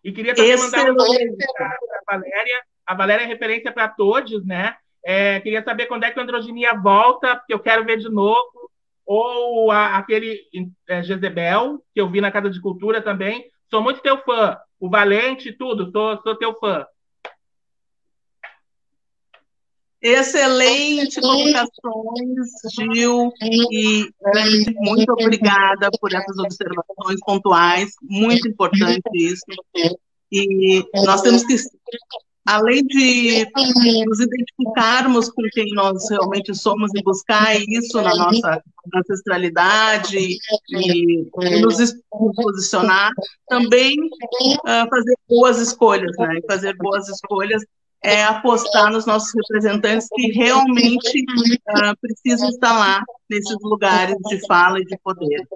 E queria também mandar um beijo para a Valéria. A Valéria é referência para todos, né? É, queria saber quando é que a androginia volta, porque eu quero ver de novo. Ou a, aquele é, Jezebel, que eu vi na Casa de Cultura também. Sou muito teu fã. O Valente, tudo, sou, sou teu fã.
Excelente colocações, Gil, e muito obrigada por essas observações pontuais, muito importante isso. E nós temos que além de nos identificarmos com quem nós realmente somos e buscar isso na nossa ancestralidade e, e nos posicionar, também uh, fazer boas escolhas, né? E fazer boas escolhas é apostar nos nossos representantes que realmente uh, precisam estar lá nesses lugares de fala e de poder.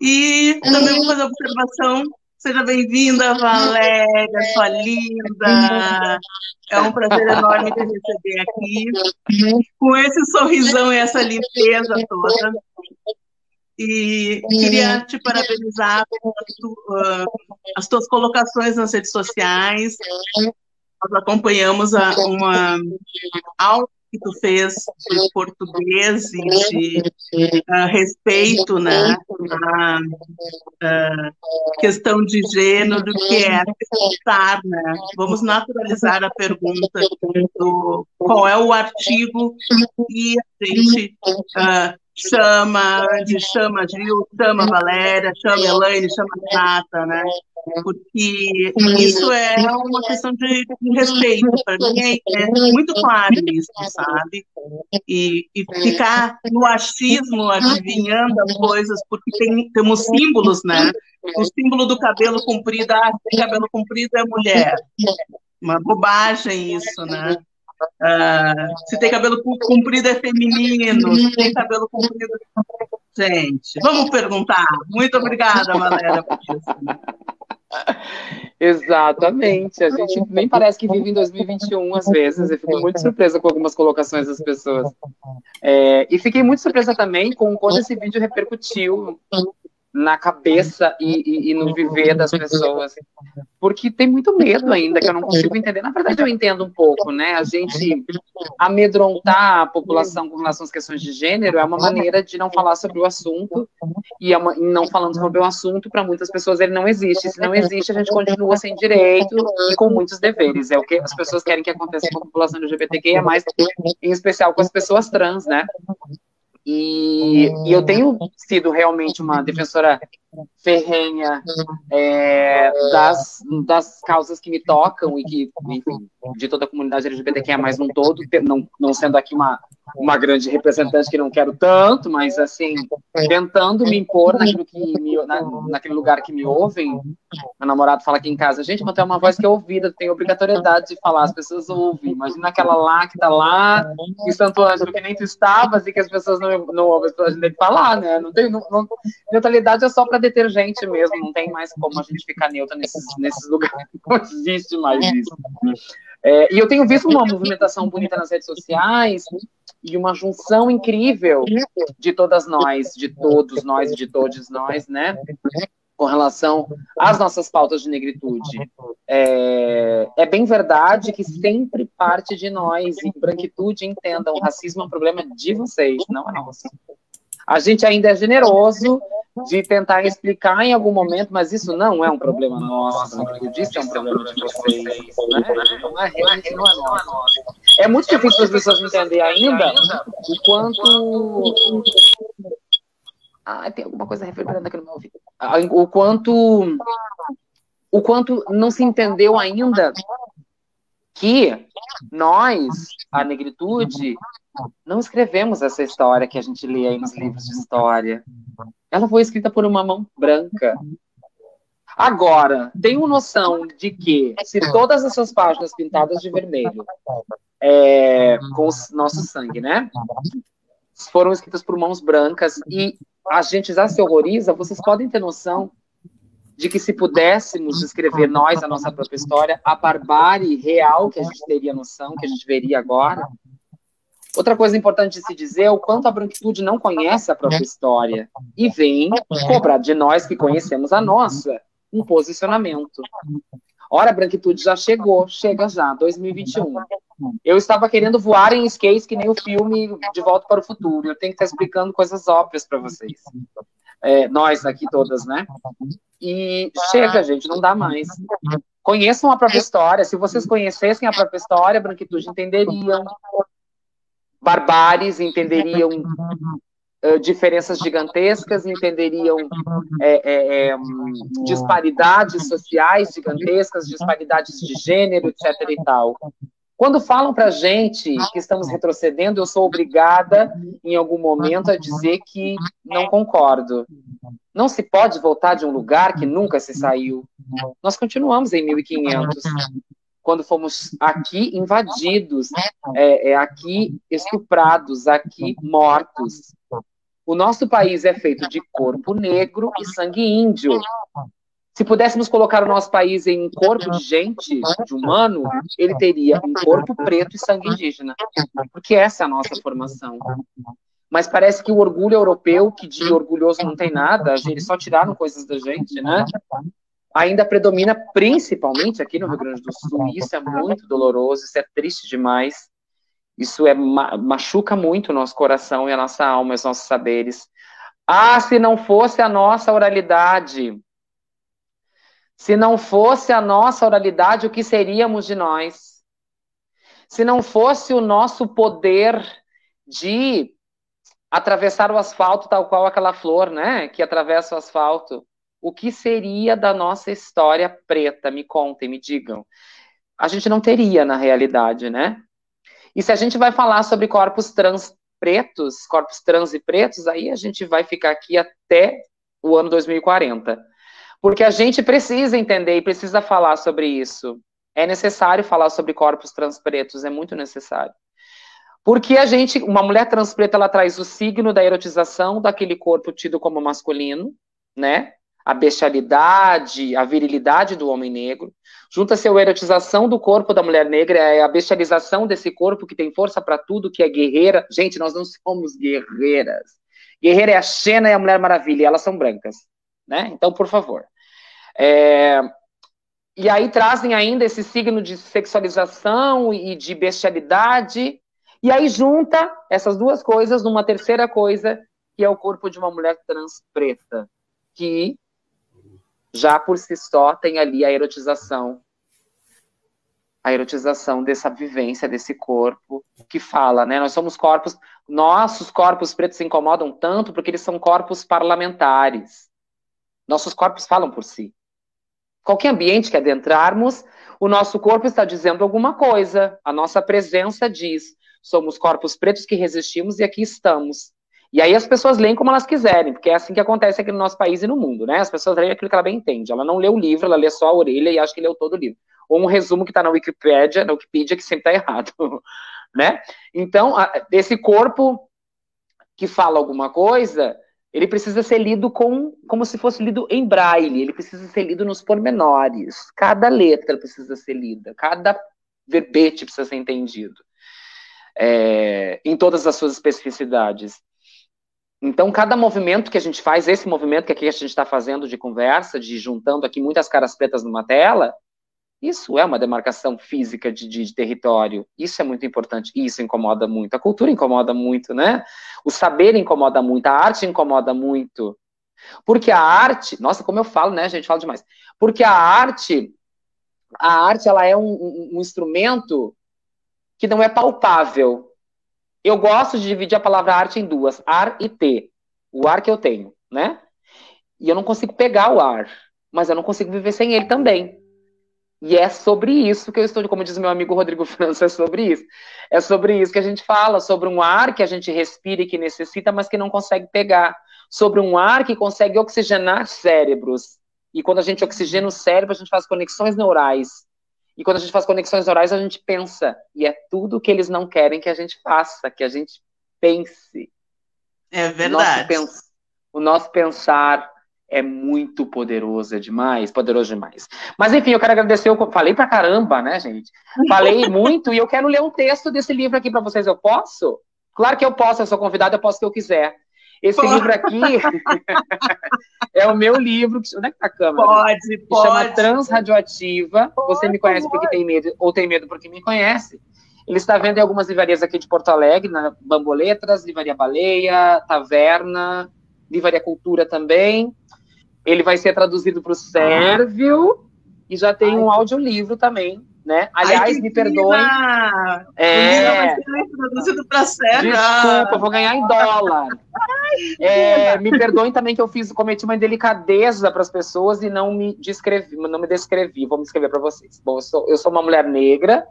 E também vou fazer a observação Seja bem-vinda, Valéria, sua linda. É um prazer enorme te receber aqui, com esse sorrisão e essa limpeza toda. E queria te parabenizar por uh, as tuas colocações nas redes sociais. Nós acompanhamos a, uma aula que tu fez de português e de uh, respeito né, à uh, questão de gênero, que é perguntar, né? Vamos naturalizar a pergunta do qual é o artigo que a gente uh, chama, chama Gil, chama Valéria, chama Elaine, chama Nata, né? Porque isso é uma questão de, respeito, para mim é, muito claro isso, sabe? E, e ficar no achismo, adivinhando as coisas, porque tem, temos símbolos, né? O símbolo do cabelo comprido, ah, cabelo comprido é mulher. Uma bobagem isso, né? Ah, se tem cabelo comprido é feminino, se tem cabelo comprido. Gente, vamos perguntar. Muito obrigada, Valéria.
Exatamente. A gente nem parece que vive em 2021 às vezes. Eu fico muito surpresa com algumas colocações das pessoas. É, e fiquei muito surpresa também com quando esse vídeo repercutiu na cabeça e, e, e, no viver das pessoas, porque tem muito medo ainda que eu não consigo entender. Na verdade, eu entendo um pouco, né? A gente amedrontar a população com relação às questões de gênero é uma maneira de não falar sobre o assunto e é não falando sobre o assunto para muitas pessoas ele não existe. Se não existe, a gente continua sem direito e com muitos deveres. É o que as pessoas querem que aconteça com a população LGBTQIA+, em especial com as pessoas trans, né? E, e, eu tenho sido realmente uma defensora ferrenha é, das, das causas que me tocam e que, enfim, de toda a comunidade LGBTQIA+, mais um todo, não, não sendo aqui uma, uma grande representante que não quero tanto, mas, assim, tentando me impor naquilo que me, na, naquele lugar que me ouvem. Meu namorado fala aqui em casa, gente, mas tem uma voz que é ouvida, tem obrigatoriedade de falar, as pessoas ouvem. Imagina aquela lá que tá lá em Santo Ângelo, que nem tu estavas e que as pessoas não, não ouvem, as pessoas têm que falar, né? Não tem, não, não, neutralidade é só para detergente mesmo, não tem mais como a gente ficar neutra nesses, nesses lugares, não existe mais isso. É, e eu tenho visto uma movimentação bonita nas redes sociais e uma junção incrível de todas nós, de todos nós e de todos nós, né? Com relação às nossas pautas de negritude. É, é bem verdade que sempre parte de nós, e branquitude, entendam, o racismo é um problema de vocês, não é nosso. A gente ainda é generoso de tentar explicar em algum momento, mas isso não é um problema nosso, eu disse é um problema de vocês, né? Não é, realmente não é nosso. É muito difícil as pessoas entenderem ainda o quanto... Ah, tem alguma coisa reverberando aqui no meu ouvido. Ah, o quanto... O quanto não se entendeu ainda que nós, a negritude, não escrevemos essa história que a gente lê aí nos livros de história. Ela foi escrita por uma mão branca. Agora, tenho noção de que se todas essas páginas pintadas de vermelho, é, com o nosso sangue, né? Foram escritas por mãos brancas e a gente já se horroriza, vocês podem ter noção de que se pudéssemos escrever nós a nossa própria história, a barbárie real que a gente teria noção, que a gente veria agora. Outra coisa importante de se dizer é o quanto a branquitude não conhece a própria história e vem cobrar de nós que conhecemos a nossa um posicionamento. Ora, a branquitude já chegou, chega já, 2021. Eu estava querendo voar em skates que nem o filme De Volta para o Futuro. Eu tenho que estar explicando coisas óbvias para vocês. É, nós aqui todas, né? E chega, gente, não dá mais. Conheçam a própria história. Se vocês conhecessem a própria história, a branquitude entenderiam. Barbáries entenderiam uh, diferenças gigantescas, entenderiam é, é, é, disparidades sociais gigantescas, disparidades de gênero, etc. e tal. Quando falam para a gente que estamos retrocedendo, eu sou obrigada, em algum momento, a dizer que não concordo. Não se pode voltar de um lugar que nunca se saiu. Nós continuamos em 1500, quando fomos aqui invadidos, é, é, aqui estuprados, aqui mortos. O nosso país é feito de corpo negro e sangue índio. Se pudéssemos colocar o nosso país em um corpo de gente, de humano, ele teria um corpo preto e sangue indígena, porque essa é a nossa formação. Mas parece que o orgulho europeu, que de orgulhoso não tem nada, eles só tiraram coisas da gente, né? Ainda predomina principalmente aqui no Rio Grande do Sul. Isso é muito doloroso, isso é triste demais. Isso é machuca muito o nosso coração e a nossa alma, os nossos saberes. Ah, se não fosse a nossa oralidade, se não fosse a nossa oralidade, o que seríamos de nós? Se não fosse o nosso poder de atravessar o asfalto tal qual aquela flor, né, que atravessa o asfalto, o que seria da nossa história preta? Me contem, me digam. A gente não teria na realidade, né? E se a gente vai falar sobre corpos trans pretos, corpos trans e pretos, aí a gente vai ficar aqui até o ano 2040. Porque a gente precisa entender e precisa falar sobre isso. É necessário falar sobre corpos trans pretos, é muito necessário. Porque a gente, uma mulher trans preta, ela traz o signo da erotização daquele corpo tido como masculino, né? A bestialidade, a virilidade do homem negro. Junta-se a erotização do corpo da mulher negra, é a bestialização desse corpo que tem força para tudo, que é guerreira. Gente, nós não somos guerreiras. Guerreira é a Xena e a Mulher Maravilha, elas são brancas, né? Então, por favor. É, e aí trazem ainda esse signo de sexualização e de bestialidade, e aí junta essas duas coisas numa terceira coisa, que é o corpo de uma mulher trans preta, que já por si só tem ali a erotização, a erotização dessa vivência desse corpo que fala, né? Nós somos corpos, nossos corpos pretos se incomodam tanto porque eles são corpos parlamentares Nossos corpos falam por si. Qualquer ambiente que adentrarmos, o nosso corpo está dizendo alguma coisa. A nossa presença diz: somos corpos pretos que resistimos e aqui estamos. E aí as pessoas leem como elas quiserem, porque é assim que acontece aqui no nosso país e no mundo, né? As pessoas leem aquilo que ela bem entende. Ela não lê o livro, ela lê só a orelha e acha que leu todo o livro. Ou um resumo que está na Wikipédia, na Wikipedia, que sempre está errado, né? Então, esse corpo que fala alguma coisa, ele precisa ser lido com, como se fosse lido em braille, ele precisa ser lido nos pormenores. Cada letra precisa ser lida, cada verbete precisa ser entendido. É, em todas as suas especificidades. Então, cada movimento que a gente faz, esse movimento que aqui a gente está fazendo de conversa, de juntando aqui muitas caras pretas numa tela, isso é uma demarcação física de, de, de, território. Isso é muito importante. Isso incomoda muito. A cultura incomoda muito, né? O saber incomoda muito. A arte incomoda muito. Porque a arte, nossa, como eu falo, né, gente? Falo demais. Porque a arte, a arte, ela é um, um, um instrumento que não é palpável. Eu gosto de dividir a palavra arte em duas: ar e T. O ar que eu tenho, né? E eu não consigo pegar o ar, mas eu não consigo viver sem ele também. E é sobre isso que eu estou, como diz meu amigo Rodrigo França, é sobre isso. É sobre isso que a gente fala, sobre um ar que a gente respira e que necessita, mas que não consegue pegar. Sobre um ar que consegue oxigenar cérebros. E quando a gente oxigena o cérebro, a gente faz conexões neurais. E quando a gente faz conexões neurais, a gente pensa. E é tudo que eles não querem que a gente faça, que a gente pense.
É verdade.
O nosso, pens o nosso pensar, é muito poderoso, é demais, poderoso demais. Mas enfim, eu quero agradecer, eu falei pra caramba, né, gente? Falei muito e eu quero ler um texto desse livro aqui para vocês, eu posso? Claro que eu posso, eu sou convidada, eu posso o que eu quiser. Esse Pô. livro aqui é o meu livro. Onde é que tá a câmera?
Pode, pode.
chama Transradioativa. Você me conhece porque tem medo, ou tem medo porque me conhece. Ele está vendo em algumas livrarias aqui de Porto Alegre, na Bamboletras, Livraria Baleia, Taverna, Livraria Cultura também. Ele vai ser traduzido para o sérvio e já tem Ai. um audiolivro também, né? Aliás, Ai, me perdoem.
É. sérvio.
Desculpa, vou ganhar em dólar. É, me perdoem também que eu fiz, cometi uma indelicadeza para as pessoas e não me descrevi, não me descrevi. Vou me escrever para vocês. Bom, eu sou, eu sou uma mulher negra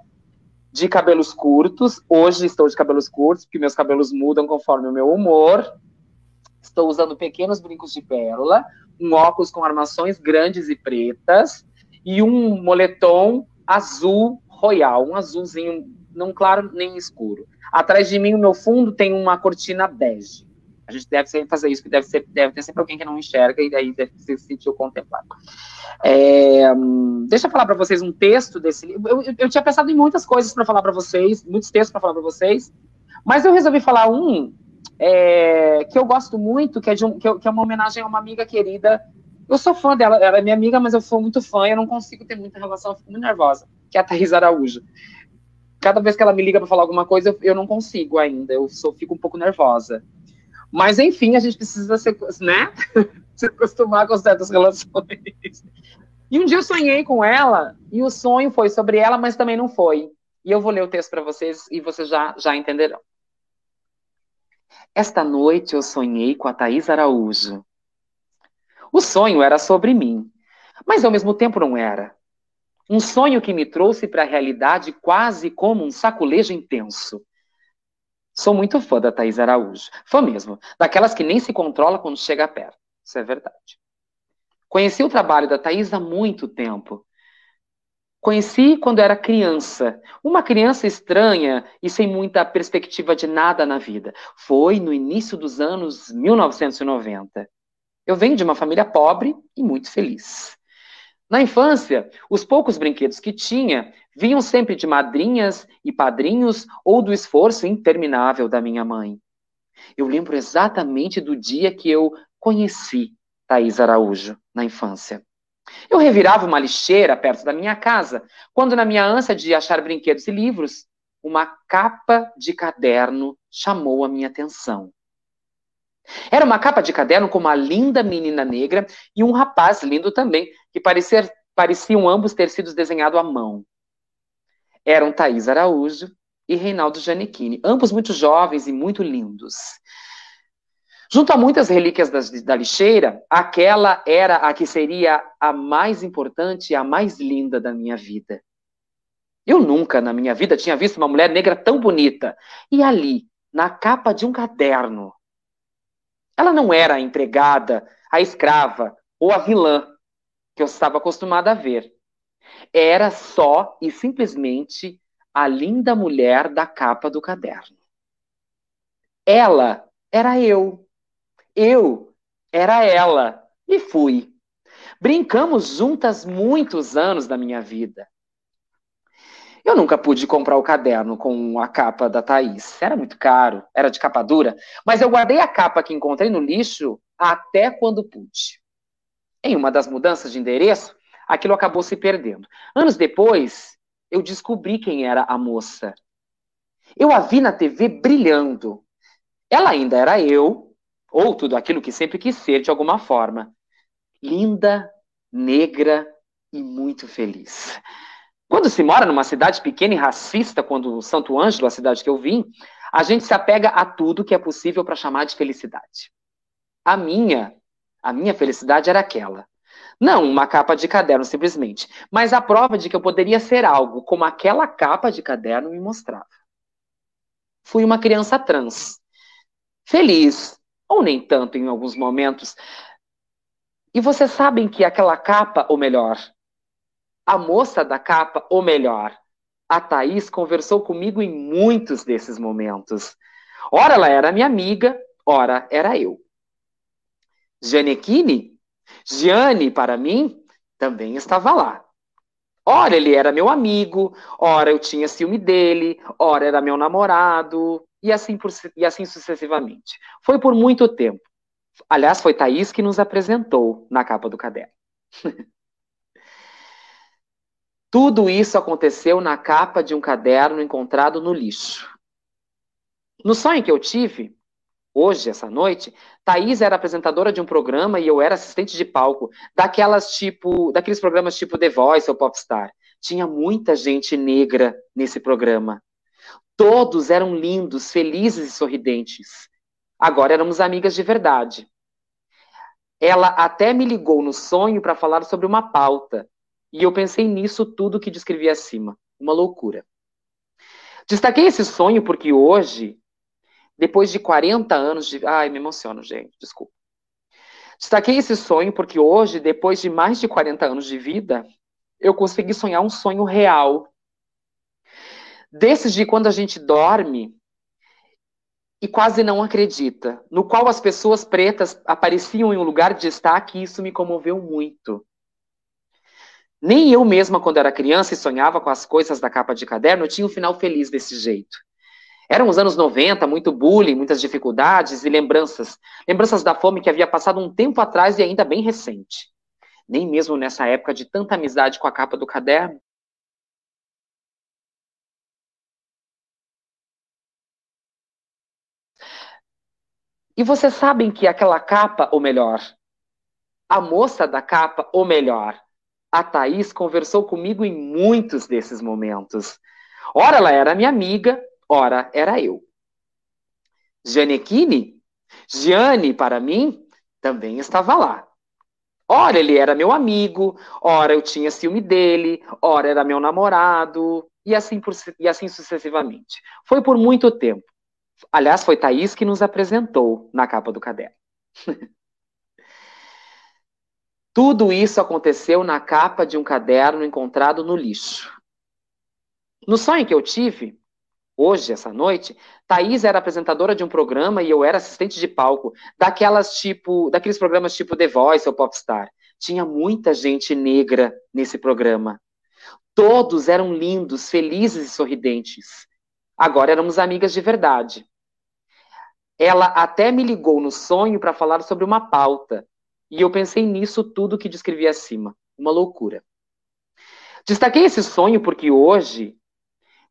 de cabelos curtos. Hoje estou de cabelos curtos porque meus cabelos mudam conforme o meu humor. Estou usando pequenos brincos de pérola, um óculos com armações grandes e pretas e um moletom azul royal, um azulzinho, não claro nem escuro. Atrás de mim, o meu fundo, tem uma cortina bege. A gente deve sempre fazer isso, porque deve, ser, deve ter sempre alguém que não enxerga e daí deve se sentir contemplado. É, deixa eu falar para vocês um texto desse livro. Eu, eu, eu tinha pensado em muitas coisas para falar para vocês, muitos textos para falar para vocês, mas eu resolvi falar um é, que eu gosto muito, que é, um, que, que é, uma homenagem a uma amiga querida. Eu sou fã dela, ela é minha amiga, mas eu sou muito fã, eu não consigo ter muita relação, eu fico muito nervosa, que é a Thaís Araújo. Cada vez que ela me liga para falar alguma coisa, eu, eu, não consigo ainda, eu sou, fico um pouco nervosa. Mas, enfim, a gente precisa se, né? se acostumar com certas relações. E um dia eu sonhei com ela, e o sonho foi sobre ela, mas também não foi. E eu vou ler o texto para vocês e vocês já, já entenderão. Esta noite eu sonhei com a Thaís Araújo. O sonho era sobre mim, mas ao mesmo tempo não era. Um sonho que me trouxe para a realidade quase como um saculejo intenso. Sou muito fã da Thaís Araújo. Fã mesmo. Daquelas que nem se controla quando chega perto. Isso é verdade. Conheci o trabalho da Thaís há muito tempo. Conheci quando era criança, uma criança estranha e sem muita perspectiva de nada na vida. Foi no início dos anos 1990. Eu venho de uma família pobre e muito feliz. Na infância, os poucos brinquedos que tinha vinham sempre de madrinhas e padrinhos ou do esforço interminável da minha mãe. Eu lembro exatamente do dia que eu conheci Thaís Araújo na infância. Eu revirava uma lixeira perto da minha casa, quando, na minha ânsia de achar brinquedos e livros, uma capa de caderno chamou a minha atenção. Era uma capa de caderno com uma linda menina negra e um rapaz lindo também, que parecia, pareciam ambos ter sido desenhados à mão. Eram Thaís Araújo e Reinaldo Giannichini, ambos muito jovens e muito lindos. Junto a muitas relíquias da lixeira, aquela era a que seria a mais importante e a mais linda da minha vida. Eu nunca na minha vida tinha visto uma mulher negra tão bonita. E ali, na capa de um caderno, ela não era a empregada, a escrava ou a vilã que eu estava acostumada a ver. Era só e simplesmente a linda mulher da capa do caderno. Ela era eu. Eu era ela. E fui. Brincamos juntas muitos anos da minha vida. Eu nunca pude comprar o caderno com a capa da Thaís. Era muito caro, era de capa dura, mas eu guardei a capa que encontrei no lixo até quando pude. Em uma das mudanças de endereço, aquilo acabou se perdendo. Anos depois, eu descobri quem era a moça. Eu a vi na TV brilhando. Ela ainda era eu, ou tudo aquilo que sempre quis ser de alguma forma. Linda, negra e muito feliz. Quando se mora numa cidade pequena e racista, quando Santo Ângelo, a cidade que eu vim, a gente se apega a tudo que é possível para chamar de felicidade. A minha, a minha felicidade era aquela. Não uma capa de caderno simplesmente, mas a prova de que eu poderia ser algo como aquela capa de caderno me mostrava. Fui uma criança trans. Feliz, ou nem tanto em alguns momentos. E vocês sabem que aquela capa, ou melhor, a moça da capa, ou melhor, a Thaís conversou comigo em muitos desses momentos. Ora, ela era minha amiga, ora, era eu. Janequine, Gianni, para mim, também estava lá. Ora, ele era meu amigo, ora eu tinha ciúme dele, ora era meu namorado, e assim, por, e assim sucessivamente. Foi por muito tempo. Aliás, foi Thaís que nos apresentou na capa do caderno. Tudo isso aconteceu na capa de um caderno encontrado no lixo. No sonho que eu tive, hoje, essa noite, Thaís era apresentadora de um programa e eu era assistente de palco, daquelas tipo, daqueles programas tipo The Voice ou Popstar. Tinha muita gente negra nesse programa. Todos eram lindos, felizes e sorridentes. Agora éramos amigas de verdade. Ela até me ligou no sonho para falar sobre uma pauta. E eu pensei nisso tudo que descrevi acima. Uma loucura. Destaquei esse sonho porque hoje, depois de 40 anos de. Ai, me emociono, gente, desculpa. Destaquei esse sonho porque hoje, depois de mais de 40 anos de vida, eu consegui sonhar um sonho real. Desses de quando a gente dorme e quase não acredita, no qual as pessoas pretas apareciam em um lugar de destaque e isso me comoveu muito. Nem eu mesma, quando era criança e sonhava com as coisas da capa de caderno, tinha um final feliz desse jeito. Eram os anos 90, muito bullying, muitas dificuldades e lembranças. Lembranças da fome que havia passado um tempo atrás e ainda bem recente. Nem mesmo nessa época de tanta amizade com a capa do caderno. E vocês sabem que aquela capa, ou melhor, a moça da capa, ou melhor, a Thaís conversou comigo em muitos desses momentos. Ora, ela era minha amiga, ora, era eu. Janequine? Gianni, para mim, também estava lá. Ora, ele era meu amigo, ora eu tinha ciúme dele, ora era meu namorado, e assim, por, e assim sucessivamente. Foi por muito tempo. Aliás, foi Thaís que nos apresentou na capa do caderno. Tudo isso aconteceu na capa de um caderno encontrado no lixo. No sonho que eu tive, hoje, essa noite, Thaís era apresentadora de um programa e eu era assistente de palco, daquelas tipo, daqueles programas tipo The Voice ou Popstar. Tinha muita gente negra nesse programa. Todos eram lindos, felizes e sorridentes. Agora éramos amigas de verdade. Ela até me ligou no sonho para falar sobre uma pauta. E eu pensei nisso tudo que descrevi acima. Uma loucura. Destaquei esse sonho porque hoje,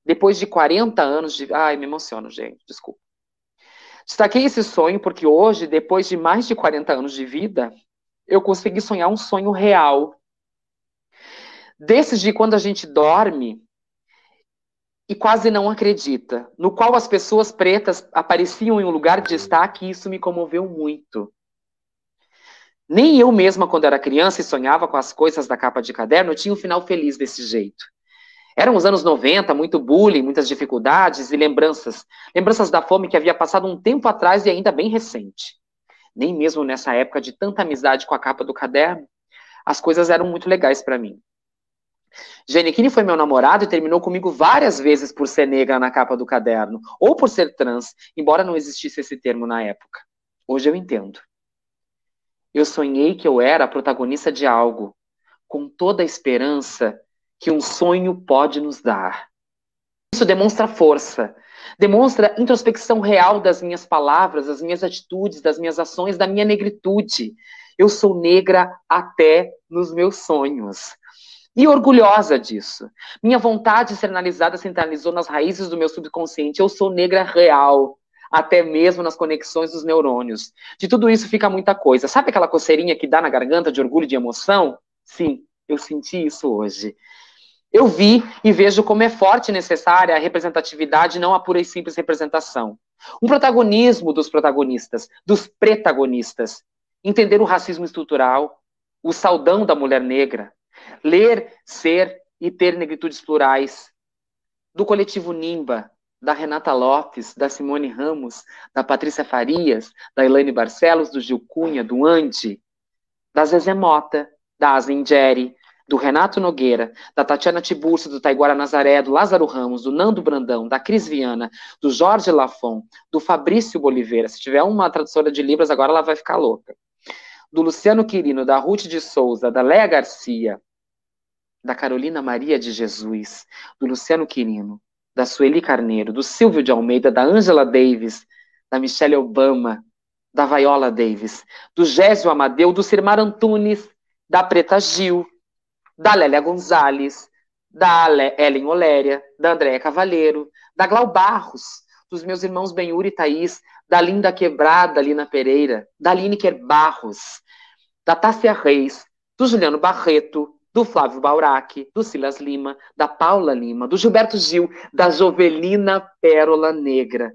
depois de 40 anos de. Ai, me emociono, gente, desculpa. Destaquei esse sonho porque hoje, depois de mais de 40 anos de vida, eu consegui sonhar um sonho real. Desses de quando a gente dorme e quase não acredita, no qual as pessoas pretas apareciam em um lugar de destaque e isso me comoveu muito. Nem eu mesma, quando era criança e sonhava com as coisas da capa de caderno, tinha um final feliz desse jeito. Eram os anos 90, muito bullying, muitas dificuldades e lembranças. Lembranças da fome que havia passado um tempo atrás e ainda bem recente. Nem mesmo nessa época de tanta amizade com a capa do caderno, as coisas eram muito legais para mim. Genequine foi meu namorado e terminou comigo várias vezes por ser negra na capa do caderno, ou por ser trans, embora não existisse esse termo na época. Hoje eu entendo. Eu sonhei que eu era a protagonista de algo, com toda a esperança que um sonho pode nos dar. Isso demonstra força, demonstra introspecção real das minhas palavras, das minhas atitudes, das minhas ações, da minha negritude. Eu sou negra até nos meus sonhos. E orgulhosa disso. Minha vontade externalizada se internalizou nas raízes do meu subconsciente. Eu sou negra real, até mesmo nas conexões dos neurônios. De tudo isso fica muita coisa. Sabe aquela coceirinha que dá na garganta de orgulho e de emoção? Sim, eu senti isso hoje. Eu vi e vejo como é forte e necessária a representatividade, não a pura e simples representação. Um protagonismo dos protagonistas, dos protagonistas. Entender o racismo estrutural, o saudão da mulher negra. Ler, ser e ter negritudes plurais. Do coletivo Nimba, da Renata Lopes, da Simone Ramos, da Patrícia Farias, da Elaine Barcelos, do Gil Cunha, do Andy, da Zezé Mota, da Azengeri, do Renato Nogueira, da Tatiana Tiburcio, do Taiguara Nazaré, do Lázaro Ramos, do Nando Brandão, da Cris Viana, do Jorge Lafon, do Fabrício Boliveira. Se tiver uma tradutora de Libras, agora ela vai ficar louca. Do Luciano Quirino, da Ruth de Souza, da Léa Garcia, da Carolina Maria de Jesus, do Luciano Quirino, da Sueli Carneiro, do Silvio de Almeida, da Angela Davis, da Michelle Obama, da Viola Davis, do Gésio Amadeu, do Cirmar Antunes, da Preta Gil, da Lélia Gonzalez, da Ellen Oléria, da Andréia Cavalheiro, da Glau Barros, dos meus irmãos Benhur e Thaís, da Linda Quebrada, Lina Pereira, da Lineker Barros, da Tássia Reis, do Juliano Barreto, do Flávio Baurac, do Silas Lima, da Paula Lima, do Gilberto Gil, da Jovelina Pérola Negra.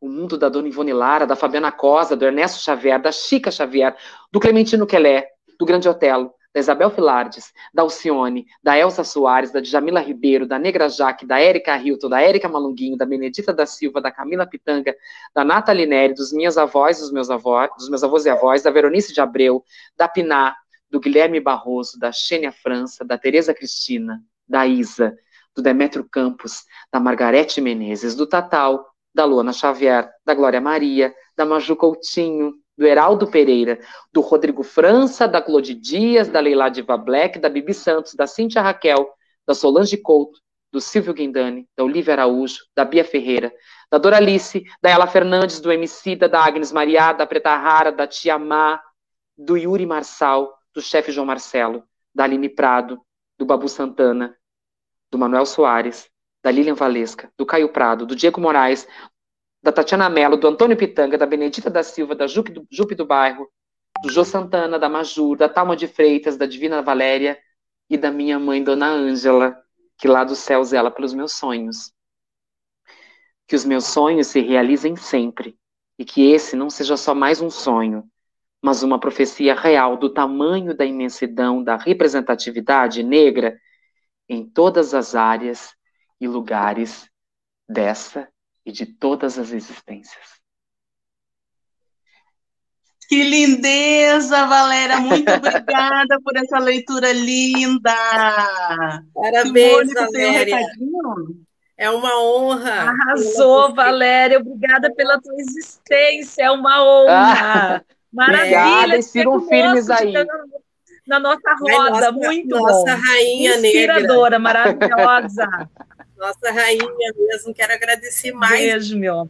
O mundo da Dona Ivone Lara, da Fabiana Cosa, do Ernesto Xavier, da Chica Xavier, do Clementino Quelé, do Grande Otelo, da Isabel Filardes, da Alcione, da Elsa Soares, da Djamila Ribeiro, da Negra Jaque, da Érica Hilton, da Érica Malunguinho, da Benedita da Silva, da Camila Pitanga, da Nathalie Neri, dos minhas avós, dos meus avós, dos meus avós e avós, da Veronice de Abreu, da Piná, do Guilherme Barroso, da Xênia França, da Tereza Cristina, da Isa, do Demetrio Campos, da Margarete Menezes, do Tatal, da Luana Xavier, da Glória Maria, da Maju Coutinho, do Heraldo Pereira, do Rodrigo França, da Claude Dias, da Leila Diva Black, da Bibi Santos, da Cíntia Raquel, da Solange Couto, do Silvio Guindani, da Olivia Araújo, da Bia Ferreira, da Doralice, da Ela Fernandes, do MC, da Agnes Maria, da Preta Rara, da Tia Má, do Yuri Marçal, do chefe João Marcelo, da Aline Prado, do Babu Santana, do Manuel Soares, da Lilian Valesca, do Caio Prado, do Diego Moraes, da Tatiana Mello, do Antônio Pitanga, da Benedita da Silva, da Jupe do, Jupe do Bairro, do Jô Santana, da Majur, da Talma de Freitas, da Divina Valéria e da minha mãe, Dona Ângela, que lá do céu zela pelos meus sonhos. Que os meus sonhos se realizem sempre e que esse não seja só mais um sonho, mas uma profecia real do tamanho da imensidão da representatividade negra em todas as áreas e lugares dessa e de todas as existências.
Que lindeza, Valéria! Muito obrigada por essa leitura linda.
Parabéns, Valéria. é uma honra.
Arrasou, Valéria. Obrigada pela tua existência. É uma honra. Ah, Maravilha.
Obrigada, sigam firmes aí.
Na nossa roda, nossa, muito
nossa
bom.
rainha
Inspiradora,
negra.
maravilhosa.
Nossa rainha mesmo. Quero agradecer mais
Beijo, meu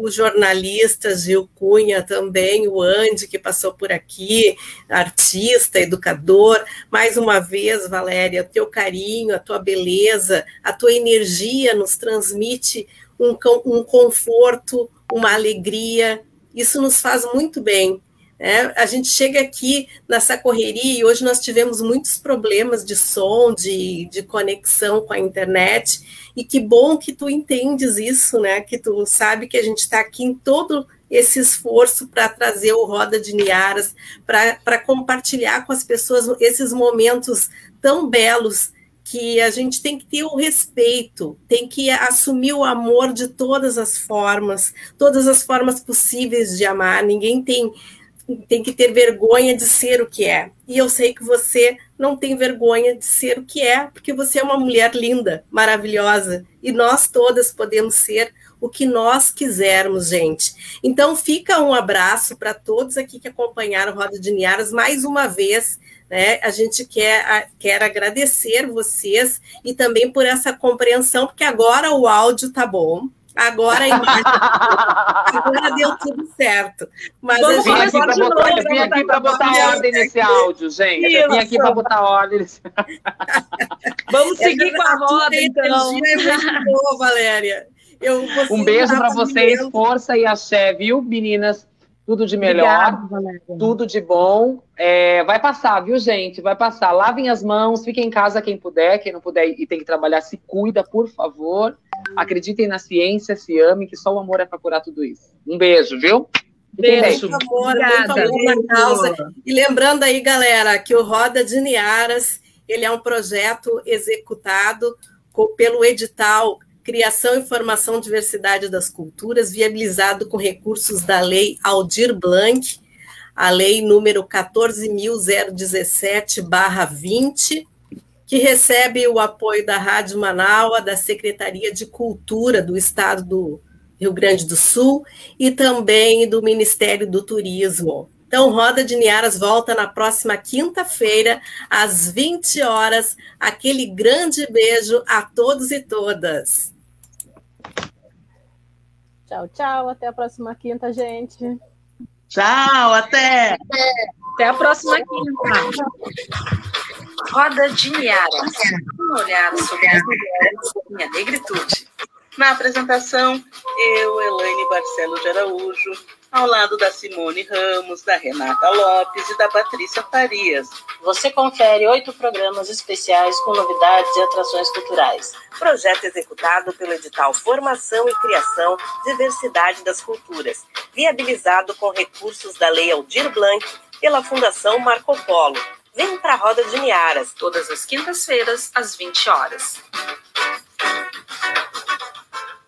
os jornalistas, Gil Cunha também, o Andy, que passou por aqui, artista, educador. Mais uma vez, Valéria, o teu carinho, a tua beleza, a tua energia nos transmite um, um conforto, uma alegria. Isso nos faz muito bem. É, a gente chega aqui nessa correria e hoje nós tivemos muitos problemas de som, de, de conexão com a internet, e que bom que tu entendes isso, né? Que tu sabe que a gente está aqui em todo esse esforço para trazer o Roda de Niaras, para compartilhar com as pessoas esses momentos tão belos que a gente tem que ter o respeito, tem que assumir o amor de todas as formas, todas as formas possíveis de amar. Ninguém tem tem que ter vergonha de ser o que é. E eu sei que você não tem vergonha de ser o que é, porque você é uma mulher linda, maravilhosa, e nós todas podemos ser o que nós quisermos, gente. Então fica um abraço para todos aqui que acompanharam Roda de Niaras mais uma vez. Né? A gente quer, quer agradecer vocês e também por essa compreensão, porque agora o áudio tá bom. Agora a imagem. agora deu tudo certo. Mas
Vamos eu vim aqui para botar, eu vim aqui para botar ordem nesse áudio, gente. Isso. Eu vim aqui para botar ordem.
Vamos seguir com a roda, então.
É boa, Valéria.
Eu, um beijo para vocês, força e axé, viu, meninas? Tudo de melhor, Obrigada, tudo de bom. É, vai passar, viu, gente? Vai passar. Lavem as mãos, fiquem em casa quem puder, quem não puder e tem que trabalhar, se cuida, por favor. Acreditem na ciência, se amem, que só o amor é para curar tudo isso. Um beijo, viu?
Beijo, muito amor, muito amor na causa. E lembrando aí, galera, que o Roda de Niaras, ele é um projeto executado pelo edital Criação e Formação Diversidade das Culturas, viabilizado com recursos da Lei Aldir Blanc, a lei número 14.017-20, que recebe o apoio da Rádio Manaus, da Secretaria de Cultura do Estado do Rio Grande do Sul e também do Ministério do Turismo. Então, Roda de Niaras volta na próxima quinta-feira, às 20 horas. Aquele grande beijo a todos e todas.
Tchau, tchau. Até a próxima quinta, gente.
Tchau, até.
Até a próxima quinta.
Roda de Niaras, um olhar sobre as mulheres e a negritude. Na apresentação, eu, Elaine Barcelo de Araújo, ao lado da Simone Ramos, da Renata Lopes e da Patrícia Farias.
Você confere oito programas especiais com novidades e atrações culturais.
Projeto executado pelo edital Formação e Criação Diversidade das Culturas, viabilizado com recursos da Lei Aldir Blanc pela Fundação Marco Polo Vem para a Roda de Niaras, todas as quintas-feiras, às 20 horas. ハハハハ!